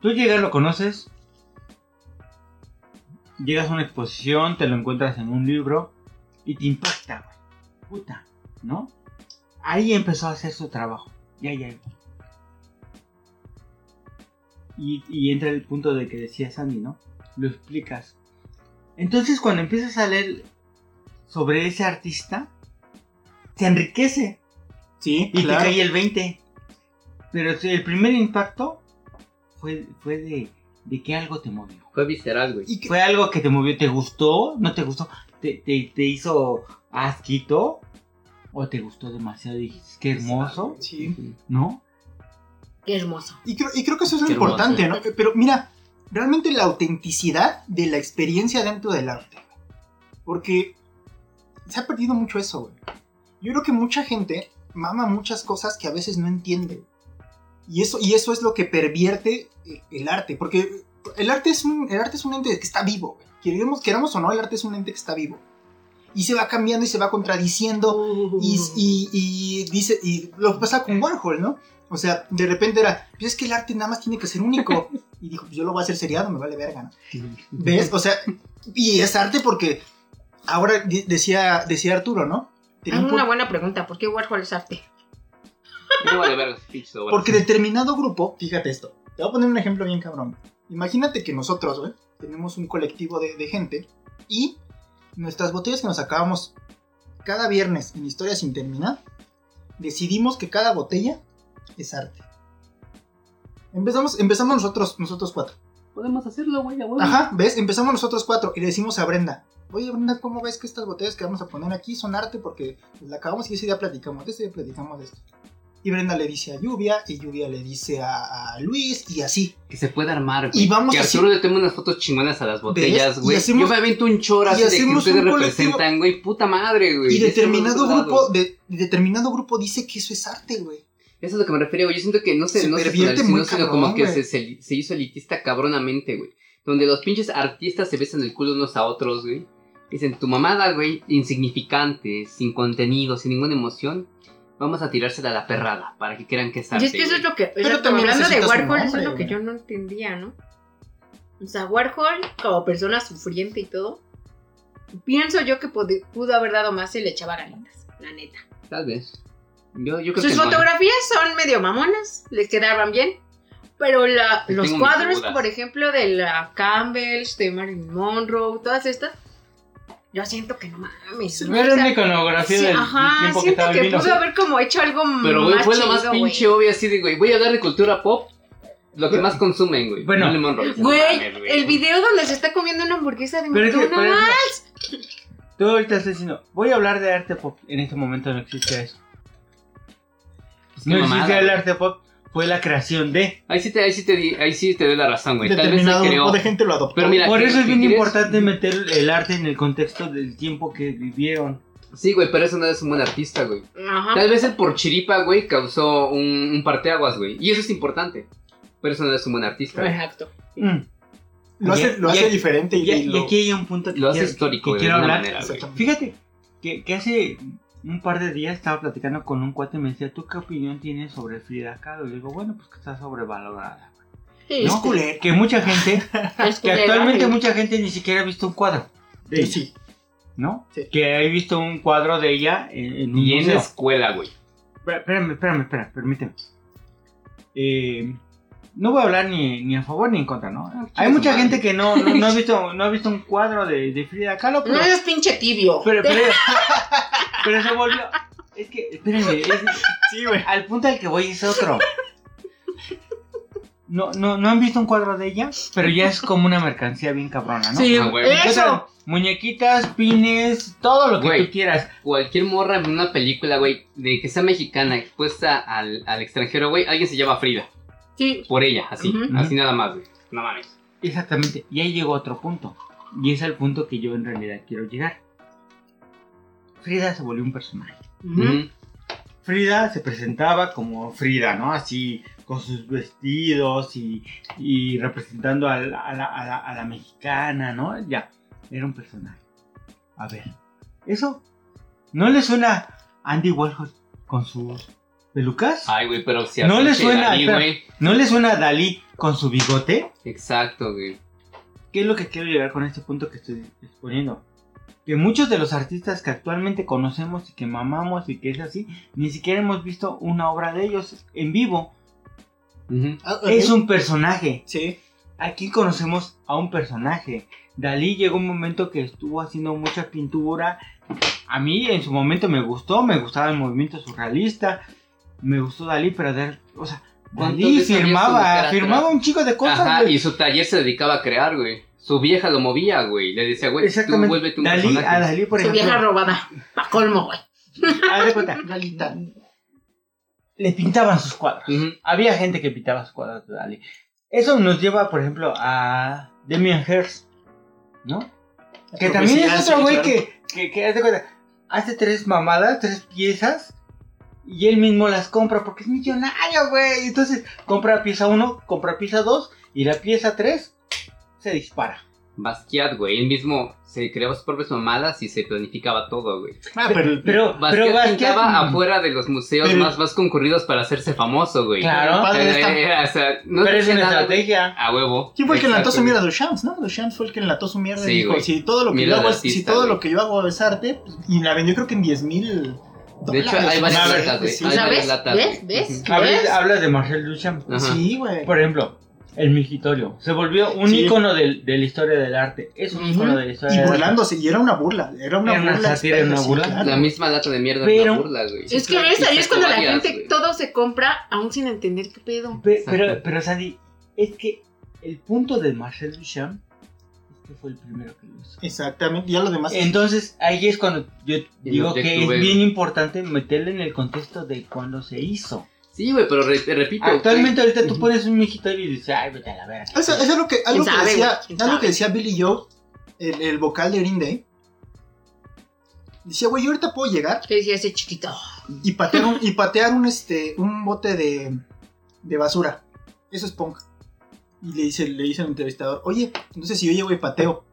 Tú llegas, lo conoces, llegas a una exposición, te lo encuentras en un libro y te impacta, güey. Puta, ¿no? Ahí empezó a hacer su trabajo. Ya, ya. Y, y entra el punto de que decía Sandy, ¿no? Lo explicas. Entonces cuando empiezas a leer sobre ese artista, te enriquece Sí, y claro. te cae el 20. Pero el primer impacto fue, fue de, de que algo te movió. Fue visceral, güey. Fue algo que te movió, ¿te gustó? ¿No te gustó? ¿Te, te, te hizo asquito? ¿O te gustó demasiado? Y dijiste, qué hermoso, Sí. ¿no? Qué hermoso. Y creo, y creo que eso es lo importante, ¿no? Pero mira, realmente la autenticidad de la experiencia dentro del arte. Porque se ha perdido mucho eso, güey. Yo creo que mucha gente mama muchas cosas que a veces no entiende. Y eso, y eso es lo que pervierte el, el arte. Porque el arte, es un, el arte es un ente que está vivo. Queremos, queramos o no, el arte es un ente que está vivo. Y se va cambiando y se va contradiciendo. Y, y- y dice, y lo pasa con Warhol, ¿no? O sea, de repente era, pues es que el arte nada más tiene que ser único. Y dijo, pues yo lo voy a hacer seriado, me vale verga, ¿no? ¿Ves? O sea, y es arte porque ahora de- decía, decía Arturo, ¿no? Tenía Es un una buena pregunta. ¿Por qué Warhol es arte? No vale ver porque determinado grupo, fíjate esto, te voy a poner un ejemplo bien cabrón. Imagínate que nosotros, güey, tenemos un colectivo de, de gente y nuestras botellas que nos acabamos cada viernes en Historia sin terminar, decidimos que cada botella es arte. Empezamos, empezamos nosotros, nosotros cuatro. Podemos hacerlo, güey. Ajá, ¿ves? Empezamos nosotros cuatro y le decimos a Brenda, oye Brenda, ¿cómo ves que estas botellas que vamos a poner aquí son arte? Porque la acabamos y ese día platicamos, de ese día platicamos de esto. Y Brenda le dice a Lluvia, y Lluvia le dice a, a Luis, y así. Que se puede armar, güey. Y vamos que así- Arturo le tome unas fotos chingonas a las botellas, Y güey. Yo me avento un choro y así de que ustedes representan, güey. Puta madre, güey. Y determinado grupo, de, determinado grupo dice que eso es arte, güey. Eso es a lo que me refería, güey. Yo siento que no se, Se no se sino cabrón, como que se, se, se hizo elitista cabronamente, güey. Donde los pinches artistas se besan el culo unos a otros, güey. Dicen, tu mamada, güey, insignificante, sin contenido, sin ninguna emoción. Vamos a tirársela a la perrada para que crean que es arte. Y es que eso es lo que. Pero también hablando de Warhol, eso es lo que yo no entendía, ¿no? O sea, Warhol, como persona sufriente y todo, pienso yo que pudo haber dado más si le echaba ganitas, la neta. Tal vez. Yo, yo creo Sus que no, ¿eh? fotografías son medio mamonas, les quedaban bien. Pero la- los cuadros, por ejemplo, de la Campbell's, de Marilyn Monroe, todas estas, yo siento que no mames. ¿no? Era una iconografía sí, del ajá, tiempo que siento estaba que pudo haber como hecho algo Pero, güey, fue lo más pinche obvio así de, güey, voy a hablar de cultura pop. Lo que más consumen, güey. Bueno. Marilyn Monroe. Güey, el video donde se está comiendo una hamburguesa de Pero es que, McDonald's. ejemplo, tú ahorita estás diciendo, voy a hablar de arte pop. En este momento no existe eso. No mamada, existe el arte pop, fue la creación de. Ahí sí te, ahí sí te, di- ahí sí te doy la razón, güey. Tal vez se Determinado creó. grupo de gente lo adoptó. Pero mira, Por ¿qué- eso es bien quieres? importante meter el arte en el contexto del tiempo que vivieron. Sí, güey, pero eso no es un buen artista, güey. Ajá. Tal vez el por chiripa, güey, causó un, un parteaguas, güey. Y eso es importante. Pero eso no es un buen artista. Exacto. Mm. Lo hace, lo y hace diferente y, Y, y lo- aquí hay un punto que Lo hace quiero, histórico que de quiero hablar. manera. Fíjate que, que hace un par de días estaba platicando con un cuate y me decía, ¿tú qué opinión tienes sobre Frida Kahlo? Y le digo, bueno, pues que está sobrevalorada. Sí, ¿No? culero. Que mucha gente, Es que actualmente mucha gente ni siquiera ha visto un cuadro de ella, Sí. ¿no? Sí. Que he visto un cuadro de ella en, en un Y en la escuela, güey. Espérame, espérame, espera, permíteme. Eh, no voy a hablar ni, ni a favor ni en contra, ¿no? Hay chinga mucha madre. gente que no, no, no ha visto, no ha visto un cuadro de, de Frida Kahlo, pero, No eres pinche tibio. pero, pero, pero se volvió. Es que, espérenme, es- Sí, güey. al punto al que voy es otro. No, no, no han visto un cuadro de ella, pero ya es como una mercancía bien cabrona, ¿no? Sí, Ah, güey. Eso. muñequitas, pines, todo lo que Güey. tú quieras. Cualquier morra en una película, güey, de que sea mexicana expuesta al, al extranjero, güey, alguien se llama Frida. Sí. Por ella, así. Así nada más, güey. No mames. Exactamente. Y ahí llegó otro punto. Y es el punto que yo en realidad quiero llegar. Frida se volvió un personaje. Frida se presentaba como Frida, ¿no? Así, con sus vestidos y, y representando a la, a la- a la- a la mexicana, ¿no? Ya, era un personaje. A ver, ¿eso no le suena a Andy Warhol con sus pelucas? Ay, güey, pero si No a le suena, Dalí, espera. ¿No le suena a Dalí con su bigote? Exacto, güey. ¿Qué es lo que quiero llegar con este punto que estoy exponiendo? Que muchos de los artistas que actualmente conocemos y que mamamos y que es así, ni siquiera hemos visto una obra de ellos en vivo. Ah. Es un personaje. Sí. Aquí conocemos a un personaje. Dalí llegó un momento que estuvo haciendo mucha pintura. A mí en su momento me gustó, me gustaba el movimiento surrealista. Me gustó Dalí, pero de- o sea, ¿Cuántos Dalí firmaba, firmaba un chico de cosas. Ajá, güey. y su taller se dedicaba a crear, güey. Su vieja lo movía, güey. Le decía, güey, tú vuélvete un Dalí, personaje. a Dalí, por Su ejemplo. vieja robada. Pa' colmo, güey. haz de cuenta, Galita. le pintaban sus cuadros. Ujú. Había gente que pintaba sus cuadros de Dalí. Eso nos lleva, por ejemplo, a Demian Hirst, ¿no? Que también es otro güey que, que haz de cuenta, hace tres mamadas, tres piezas, y él mismo las compra porque es millonario, güey. Entonces, compra pieza uno, compra pieza dos, y la pieza tres se dispara. Basquiat, güey. Él mismo se creaba sus propias mamadas y se planificaba todo, güey. Ah, pero, Pero, Basquiat pero Basquiat- pintaba afuera de los museos Pero- más, más concurridos para hacerse famoso, güey. Claro. esta- Eh, eh, o sea, no pero es una nada, güey. estrategia. A huevo. ¿Quién fue el que enlató su mierda de Shams, no? Shams fue el que enlató su mierda Sí, y dijo, güey. si todo lo que Mierda yo hago es, si todo güey. lo que yo hago es arte, pues, y la vendió creo que en 10 mil De hecho, hay varias A ver, latas, güey. sí. Hay varias ¿Ves? ¿Ves? Hablas, ¿Ves? hablas de Marcel Duchamp. Ajá. Sí, güey. Por ejemplo, el migitorio. Se volvió un Sí. icono de, la historia del arte. Es un Ujú. icono de la historia Y del arte. burlándose, y era una burla, era una Era una burla. sátira, era una burla. claro. La misma lata de mierda Pero- una burla, güey. Es que ves, ahí es cuando la gente todo se compra aún sin entender qué pedo. Pe- pero, pero, Sandy, es que el punto de Marcel Duchamp que fue el primero que lo hizo. Exactamente, ya lo demás. Entonces, ahí es cuando yo digo los que es bien importante meterle en el contexto de cuando se hizo. Sí, güey, pero re- te repito. Actualmente güey. ahorita tú pones un migitorio y dices, ay, vete a la verga. Eso, eso es lo que, algo que sabe, decía, algo que decía Billy Joe, el, el vocal de Green Day. Decía, güey, yo ahorita puedo llegar ¿Qué decía ese chiquito? y patear un, y patear un, este, un bote de, de basura. Eso es punk. Y le dice, le dice al entrevistador, oye, entonces si yo llego y pateo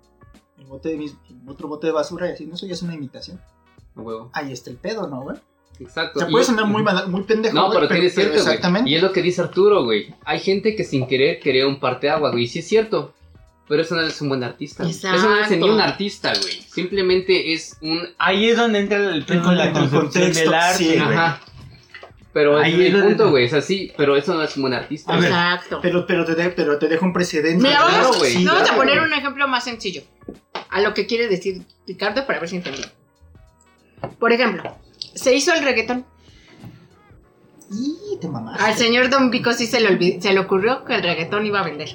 el bote de mis, otro bote de basura y así, no, eso ya es una imitación. Huevo. Ahí está el pedo, ¿no, güey? Exacto. O sea, Y- puede sonar muy, muy pendejo, No, pero, tiene cierto, güey. exactamente. Y es lo que dice Arturo, güey. Hay gente que sin querer crea un parteaguas, güey. Sí es cierto. Pero eso no es un buen artista. güey. Eso no es Exacto. ni un artista, güey. Simplemente es un... Ahí es donde entra el, pedo de la el contexto, del arte. sí, güey. Ajá. Pero Ahí es el donde- punto, güey. Es así. Pero eso no es un buen artista. A ver. Exacto. Pero, pero, te de- pero te dejo un precedente. Mira, claro, vamos, güey, vamos claro, a poner un ejemplo más sencillo. A lo que quiere decir Ricardo para ver si entendí. Por ejemplo, se hizo el reggaetón. Y te mamaste. Al señor Don Vico sí se le, olvid- se le ocurrió que el reggaetón iba a vender.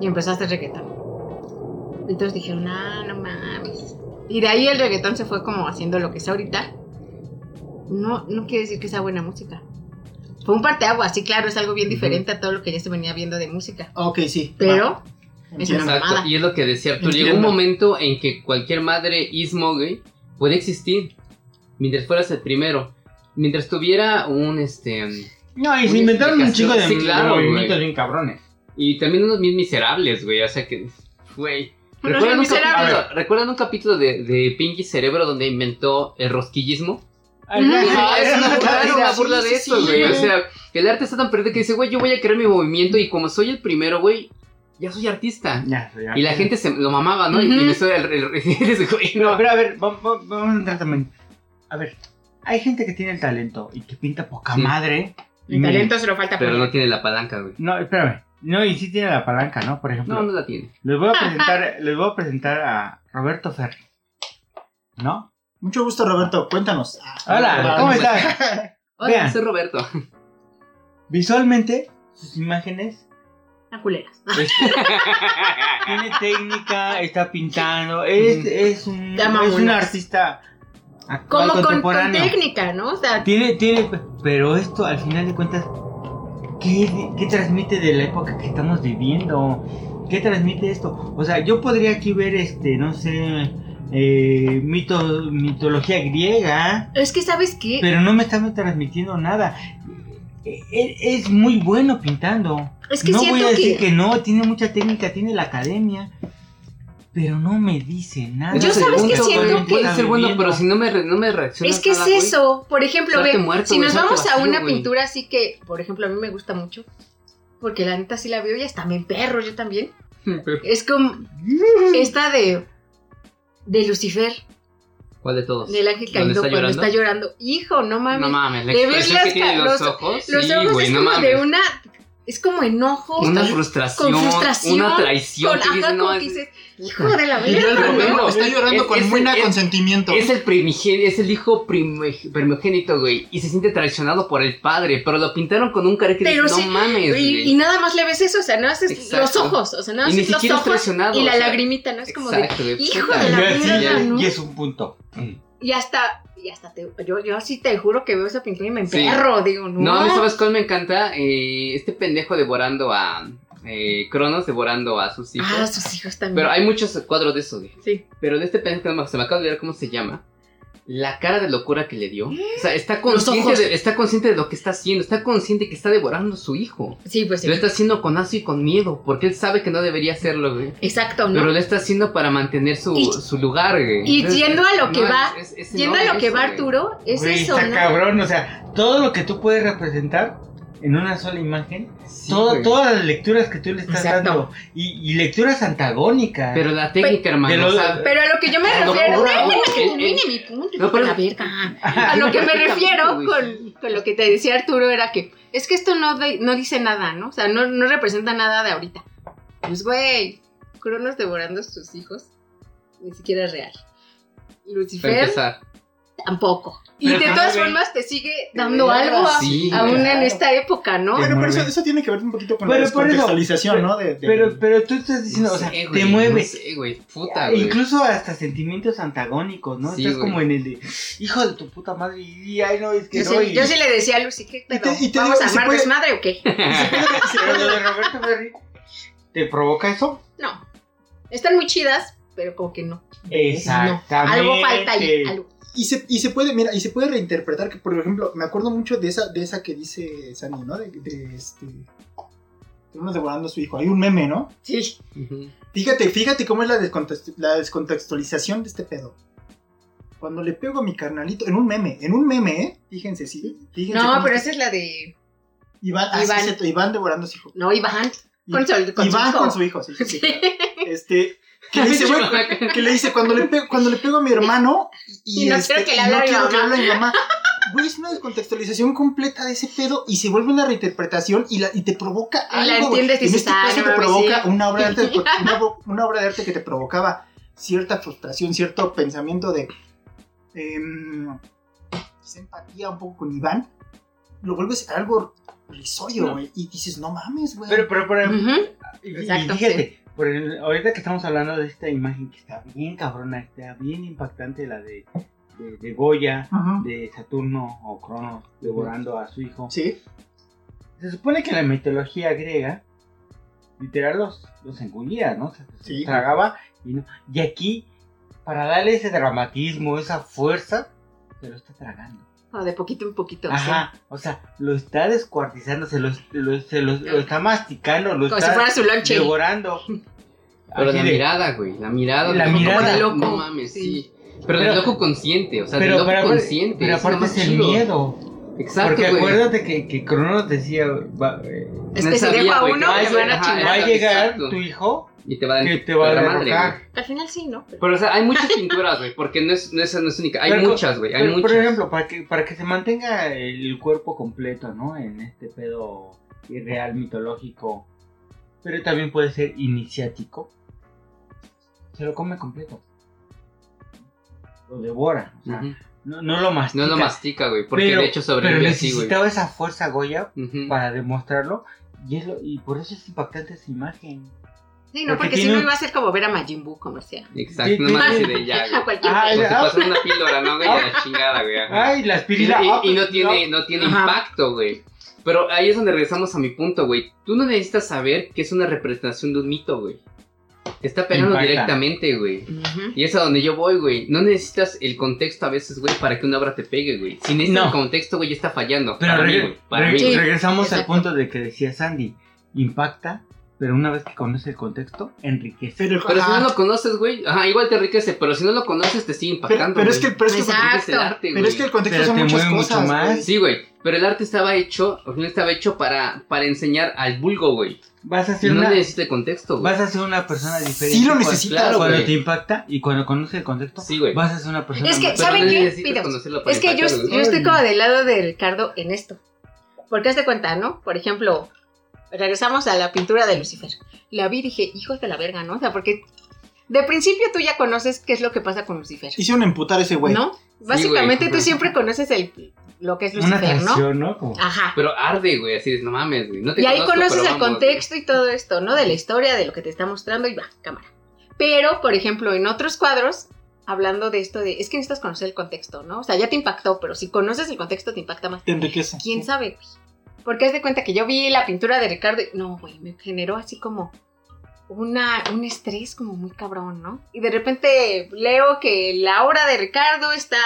Y empezó a hacer reggaetón. Y todos dijeron, ah, no mames. Y de ahí el reggaetón se fue como haciendo lo que es ahorita. No, no quiere decir que sea buena música. Fue un parteaguas, sí, claro, es algo bien diferente a todo lo que ya se venía viendo de música. Ok, sí. Pero, es una Exacto. mamada. Y es lo que decía Arturo. Llegó un momento en que cualquier madre ismo, güey, puede existir. Mientras fueras el primero. Mientras tuviera un, este... No, y se inventaron un chico de, Sí, de claro, movimientos bien cabrones. Y también unos bien miserables, güey. O sea que, güey. ¿Recuerdan un, capítulo, ¿Recuerdan un capítulo de, de Pinky Cerebro donde inventó el rosquillismo? Ah, es una burla, una de eso, güey. O sea, el arte está tan perdido que dice, güey, yo voy a crear mi movimiento y como soy el primero, güey, ya soy artista. Ya, ya. Y la gente se lo mamaba, ¿no? Y soy el, el- el- güey, No, pero a ver, vamos, vamos- a entrar también. A ver, hay gente que tiene el talento y que pinta poca Sí. madre. y El talento se lo falta Pero no tiene la palanca, güey. No, espérame. No, y sí tiene la palanca, ¿no? Por ejemplo, No, no la tiene. les voy a presentar, les voy a presentar a Roberto Ferri. ¿No? Mucho gusto, Roberto. Cuéntanos. Hola, ¿cómo estás? Hola, Vean. soy Roberto. Visualmente, sus imágenes Ah, culeras. tiene técnica, está pintando, es, es un, es un artista actual, Como con, técnica, ¿no? O sea, Tiene, tiene, pero esto al final de cuentas, ¿qué, qué transmite de la época que estamos viviendo? ¿Qué transmite esto? O sea, yo podría aquí ver, este, no sé, eh, mito, mitología griega, es que, ¿sabes qué? pero no me está transmitiendo nada. E- e- Es muy bueno pintando. Es que no voy a decir que- que... no, tiene mucha técnica, tiene la academia, pero no me dice nada. Yo sabes que siento que- Puede ser bueno, pero si no me, re- no me reacciona. Es que es eso. Por ejemplo, ve, Suerte muerto, si nos vamos a una pintura así que, por ejemplo, a mí me gusta mucho, porque la neta sí la veo y hasta me perro yo también. Es como esta de de Lucifer, ¿Cuál de todos? del ángel ¿Dónde caído está cuando llorando? está llorando. Hijo, no mames. No mames, la expresión que tiene los los- ojos. Los sí, ojos güey, es no como mames. de una es como enojo, Una frustración, con frustración, una traición. con que dices, ajá, no, como es- que dices, hijo de la Y verga. ¿no? está llorando es- con es- muy es- consentimiento. Es el primigenio, es el hijo primogénito, güey. Y se siente traicionado por el padre. Pero lo pintaron con un sí, no mames, Y, güey. y nada más le ves eso, o sea, no haces Exacto. los ojos, o sea, no Y ni haces los ojos traicionado, y la o sea, lagrimita, ¿no? Es como Exacto, de, hijo de la verga, ¿no? y es un punto. Y hasta, y hasta te, yo, yo sí te juro que veo esa pintura y me Sí. emperro, digo, no. No, a mí sabes cuál me encanta. Eh, este pendejo devorando a. Eh, Cronos devorando a sus hijos. Ah, sus hijos también. Pero hay muchos cuadros de eso, güey. Sí. Pero de este pendejo, se me acaba de olvidar cómo se llama. La cara de locura que le dio. O sea, está consciente, de, está consciente de lo que está haciendo. Está consciente que está devorando a su hijo. Sí, pues sí. Lo está haciendo con asco y con miedo. Porque él sabe que no debería hacerlo, güey. Exacto, ¿no? Pero lo está haciendo para mantener su, Y- su lugar, güey. y Entonces, yendo a lo que no, va- es- es Yendo a lo que eso, va. Arturo, es Güey, eso, está ¿no? cabrón, o sea, todo lo que tú puedes representar en una sola imagen, Sí, todo- todas las lecturas que tú le estás Exacto. dando, y, y lecturas antagónicas. Pero la técnica, hermano. de lo- o sea, Pero a lo que yo me La refiero, pero- de la verga. A lo que me refiero con, con lo que te decía Arturo era que es que esto no, de- no dice nada, ¿no? O sea, no, no representa nada de ahorita. Pues, güey, Cronos devorando a sus hijos ni siquiera es real. Lucifer empezar. Tampoco. Y Pero de todas ven- formas te sigue dando algo a- Sí, aún en esta época, ¿no? Bueno, pero eso, tiene que ver un poquito con Pero la descontextualización, ¿no? De, de- Pero, pero tú estás diciendo, No o sea, te güey, mueve. No sé, güey. Puta, güey. Incluso hasta sentimientos antagónicos, ¿no? Sí, Estás como en el de, hijo de tu puta madre, y ay, no, es que Yo, no. sí, y- yo sí le decía a Lucy, ¿qué te- pedo? y te ¿Vamos digo, a y armar puede- desmadre o qué? Pero de Roberto Berry, ¿te provoca eso? No. Están muy chidas, pero como que no. Exactamente. No. Algo falta ahí. Algo. Y se, y se puede, mira, y se puede reinterpretar que, por ejemplo, me acuerdo mucho de esa, de esa que dice Sani, ¿no? De, de este. De uno devorando a su hijo. Hay un meme, ¿no? Sí. Fíjate, fíjate cómo es la, descontext- la descontextualización de este pedo. Cuando le pego a mi carnalito, en un meme, en un meme, ¿eh? Fíjense, sí. Fíjense No, pero esa es la de. Iván, ah, sí, Iván. devorando a su hijo. No, Iván. Y- Con su- con su Iván hijo. con su hijo, sí, sí, sí. Este, que le dice, güey, que le dice, cuando le pego, cuando le pego a mi hermano y, Y no este, quiero que le hable no a mi quiero que mamá. hable a mi mamá. Güey, es una descontextualización completa de ese pedo y se vuelve una reinterpretación y, la, y te provoca Y la algo. güey. entiendes y en este "Ah, caso no te provoca sí". una obra, de arte, una, ob- una obra de arte que te provocaba cierta frustración, cierto pensamiento de quizá empatía un poco con Iván. Lo vuelves algo risorio, No. güey. Y dices, no mames, güey. Pero, pero, pero, Ujú. y- y Exacto, fíjate, por el- ahorita que estamos hablando de esta imagen que está bien cabrona, está bien impactante, la de, de, de Goya, de Saturno o Cronos devorando a su hijo. Sí. Se supone que en la mitología griega, literal los, los engullía, ¿no? Se, se Sí. tragaba y no. Y aquí, para darle ese dramatismo, esa fuerza, se lo está tragando. O de poquito en poquito. Ajá, o sea, lo está descuartizando, se lo, lo- se lo- lo está masticando, lo como si está fuera su lonche. devorando. Pero Así la de- mirada, güey. La mirada. La mirada. de loco. No mames, Sí. sí. Pero, Pero- de loco consciente, o sea, de Pero, loco pero, aparte- consciente. pero eso es lo aparte más es el chido. miedo. Exacto, Porque güey. acuérdate que, que Cronos decía, va, eh, Es No que si dejo a uno, me vaya- van a ajá, va a llegar exacto. tu hijo Y te va a que te va a madre. Al final sí, ¿no? Pero- Pero, o sea, hay muchas pinturas, güey, porque no es, no es, no es única. Hay Pero, muchas, güey, hay Pero, muchas. Por ejemplo, para que, para que se mantenga el cuerpo completo, ¿no? En este pedo irreal, mitológico, pero también puede ser iniciático, se lo come completo. Lo devora. O sea. No, no lo mastica. No lo mastica, güey, porque pero, de hecho pero sobrevive así, güey. necesitaba esa fuerza Goya Ujú. para demostrarlo. Y, es lo- y por eso es impactante esa imagen. Sí, no, Porque porque si no iba a ser como ver a Majin Buu comercial. Exacto, no más así de ya, güey. Ah, O se pasa una píldora, ¿no, güey? A la chingada, güey. Ay, la aspirina. y- ah, y no tiene, no tiene Ajá. impacto, güey. Pero ahí es donde regresamos a mi punto, güey. Tú no necesitas saber que es una representación de un mito, güey. Te está pegando Impacta. directamente, güey. Y es a donde yo voy, güey. No necesitas el contexto a veces, güey, para que una obra te pegue, güey. Si necesitas No. el contexto, güey, ya está fallando. Pero para mí, reg- güey. Para reg- mí, güey. Sí. regresamos al punto de que decía Sandy. Impacta, pero una vez que conoces el contexto, enriquece. Pero, Pero si no lo conoces, güey, ajá, igual te enriquece, pero si no lo conoces te sigue impactando. pero es que, güey. pero es que, el arte, pero güey. es que el contexto Pero son te muchas mueve mucho cosas. más. güey. Sí, güey, pero el arte estaba hecho, al final estaba hecho para, para enseñar al vulgo, güey. Vas a Y ser no una, necesita el contexto, güey. vas a ser una persona diferente. Sí lo cuando- necesitas, claro, Cuando güey. te impacta y cuando conoces el contexto, Sí, güey. vas a ser una persona Es que, más- ¿saben no qué? Es que yo, estoy como del lado de Ricardo en esto. Porque haz de cuenta, ¿no? Por ejemplo, regresamos a la pintura de Lucifer. La vi y dije, hijos de la verga, ¿no? O sea, porque de principio tú ya conoces qué es lo que pasa con Lucifer. Hicieron emputar a ese güey. ¿No? Básicamente güey. tú siempre conoces el, lo que es una Lucifer, ¿no? traición, ¿no? Como- Ajá. Pero arde, güey, así es, no mames, güey. No te Y ahí conozco, conoces el vamos, contexto y todo esto, ¿no? De la historia, de lo que te está mostrando y va, cámara. Pero, por ejemplo, en otros cuadros, hablando de esto de, es que necesitas conocer el contexto, ¿no? O sea, ya te impactó, pero si conoces el contexto te impacta más. Te enriquece. ¿Quién sabe, güey? Porque haz de cuenta que yo vi la pintura de Ricardo y, no, güey, me generó así como una, un estrés como muy cabrón, ¿no? Y de repente leo que la obra de Ricardo está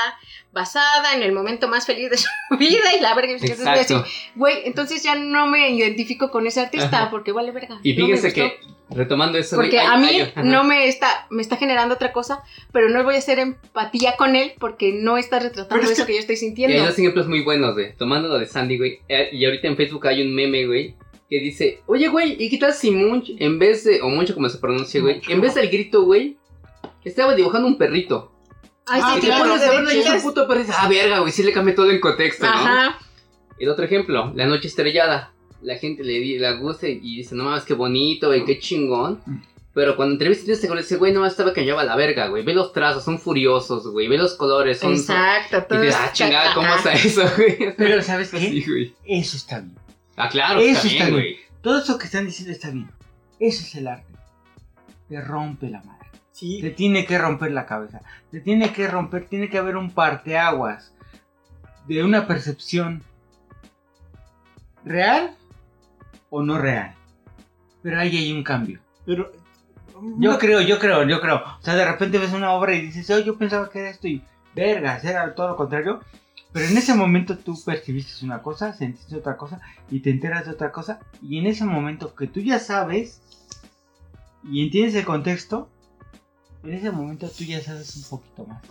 basada en el momento más feliz de su vida y la verga, entonces. Güey, entonces ya no me identifico con ese artista Ajá. porque vale verga. Y no fíjense gustó. que, retomando eso, Porque a mí no me está, me está generando otra cosa, pero no voy a hacer empatía con él porque no está retratando Pero es eso que- que, yo estoy Y hay sintiendo. dos ejemplos muy buenos, güey. Tomando lo de Sandy, güey. eh, Y ahorita en Facebook hay un meme, güey. Que dice, oye, güey, ¿y qué tal si Munch, en vez de, o Munch como se pronuncia, güey, en vez del grito, güey, estaba dibujando un perrito? Ay, Ah, sí, y te claro, pones a verlo y es un puto perrito. Ah, verga, güey, sí le cambié todo el contexto, ¿no? Ajá. El otro ejemplo, la noche estrellada. La gente le, le gusta y dice, no mames, qué bonito, güey, qué chingón. Mm. Pero cuando entrevistas con ese güey, no estaba que llevaba la verga, güey. Ve los trazos, son furiosos, güey. Ve los colores, son. Exacto. Y todo dices, es- ah, chingada, ¿cómo está eso, güey? Pero ¿sabes qué? Sí, güey. Eso está bien. Ah, claro, Eso está está bien, bien. güey. Todo eso que están diciendo está bien. Eso es el arte. Te rompe la madre. Sí. Te tiene que romper la cabeza. Te tiene que romper, tiene que haber un parteaguas de una percepción real o no real. Pero ahí hay un cambio. Pero. Yo no- creo, yo creo, yo creo. O sea, de repente ves una obra y dices, oh, yo pensaba que era esto y vergas, era todo lo contrario. Pero en ese momento tú percibiste una cosa, sentiste otra cosa y te enteras de otra cosa. Y en ese momento que tú ya sabes y entiendes el contexto, en ese momento tú ya sabes un poquito más.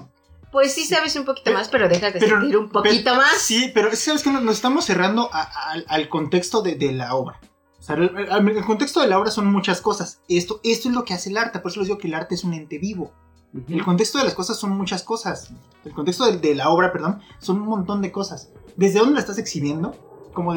Pues sí sabes un poquito Pero- más, pero dejas de pero- sentir un poquito pero- más. Sí, pero sabes que nos, nos estamos cerrando a- a- al- contexto de, de la obra. O sea, el, el- el contexto de la obra son muchas cosas. Esto, esto es lo que hace el arte. Por eso les digo que el arte es un ente vivo. El contexto de las cosas son muchas cosas. El contexto de, de la obra, perdón, son un montón de cosas. Desde dónde la estás exhibiendo,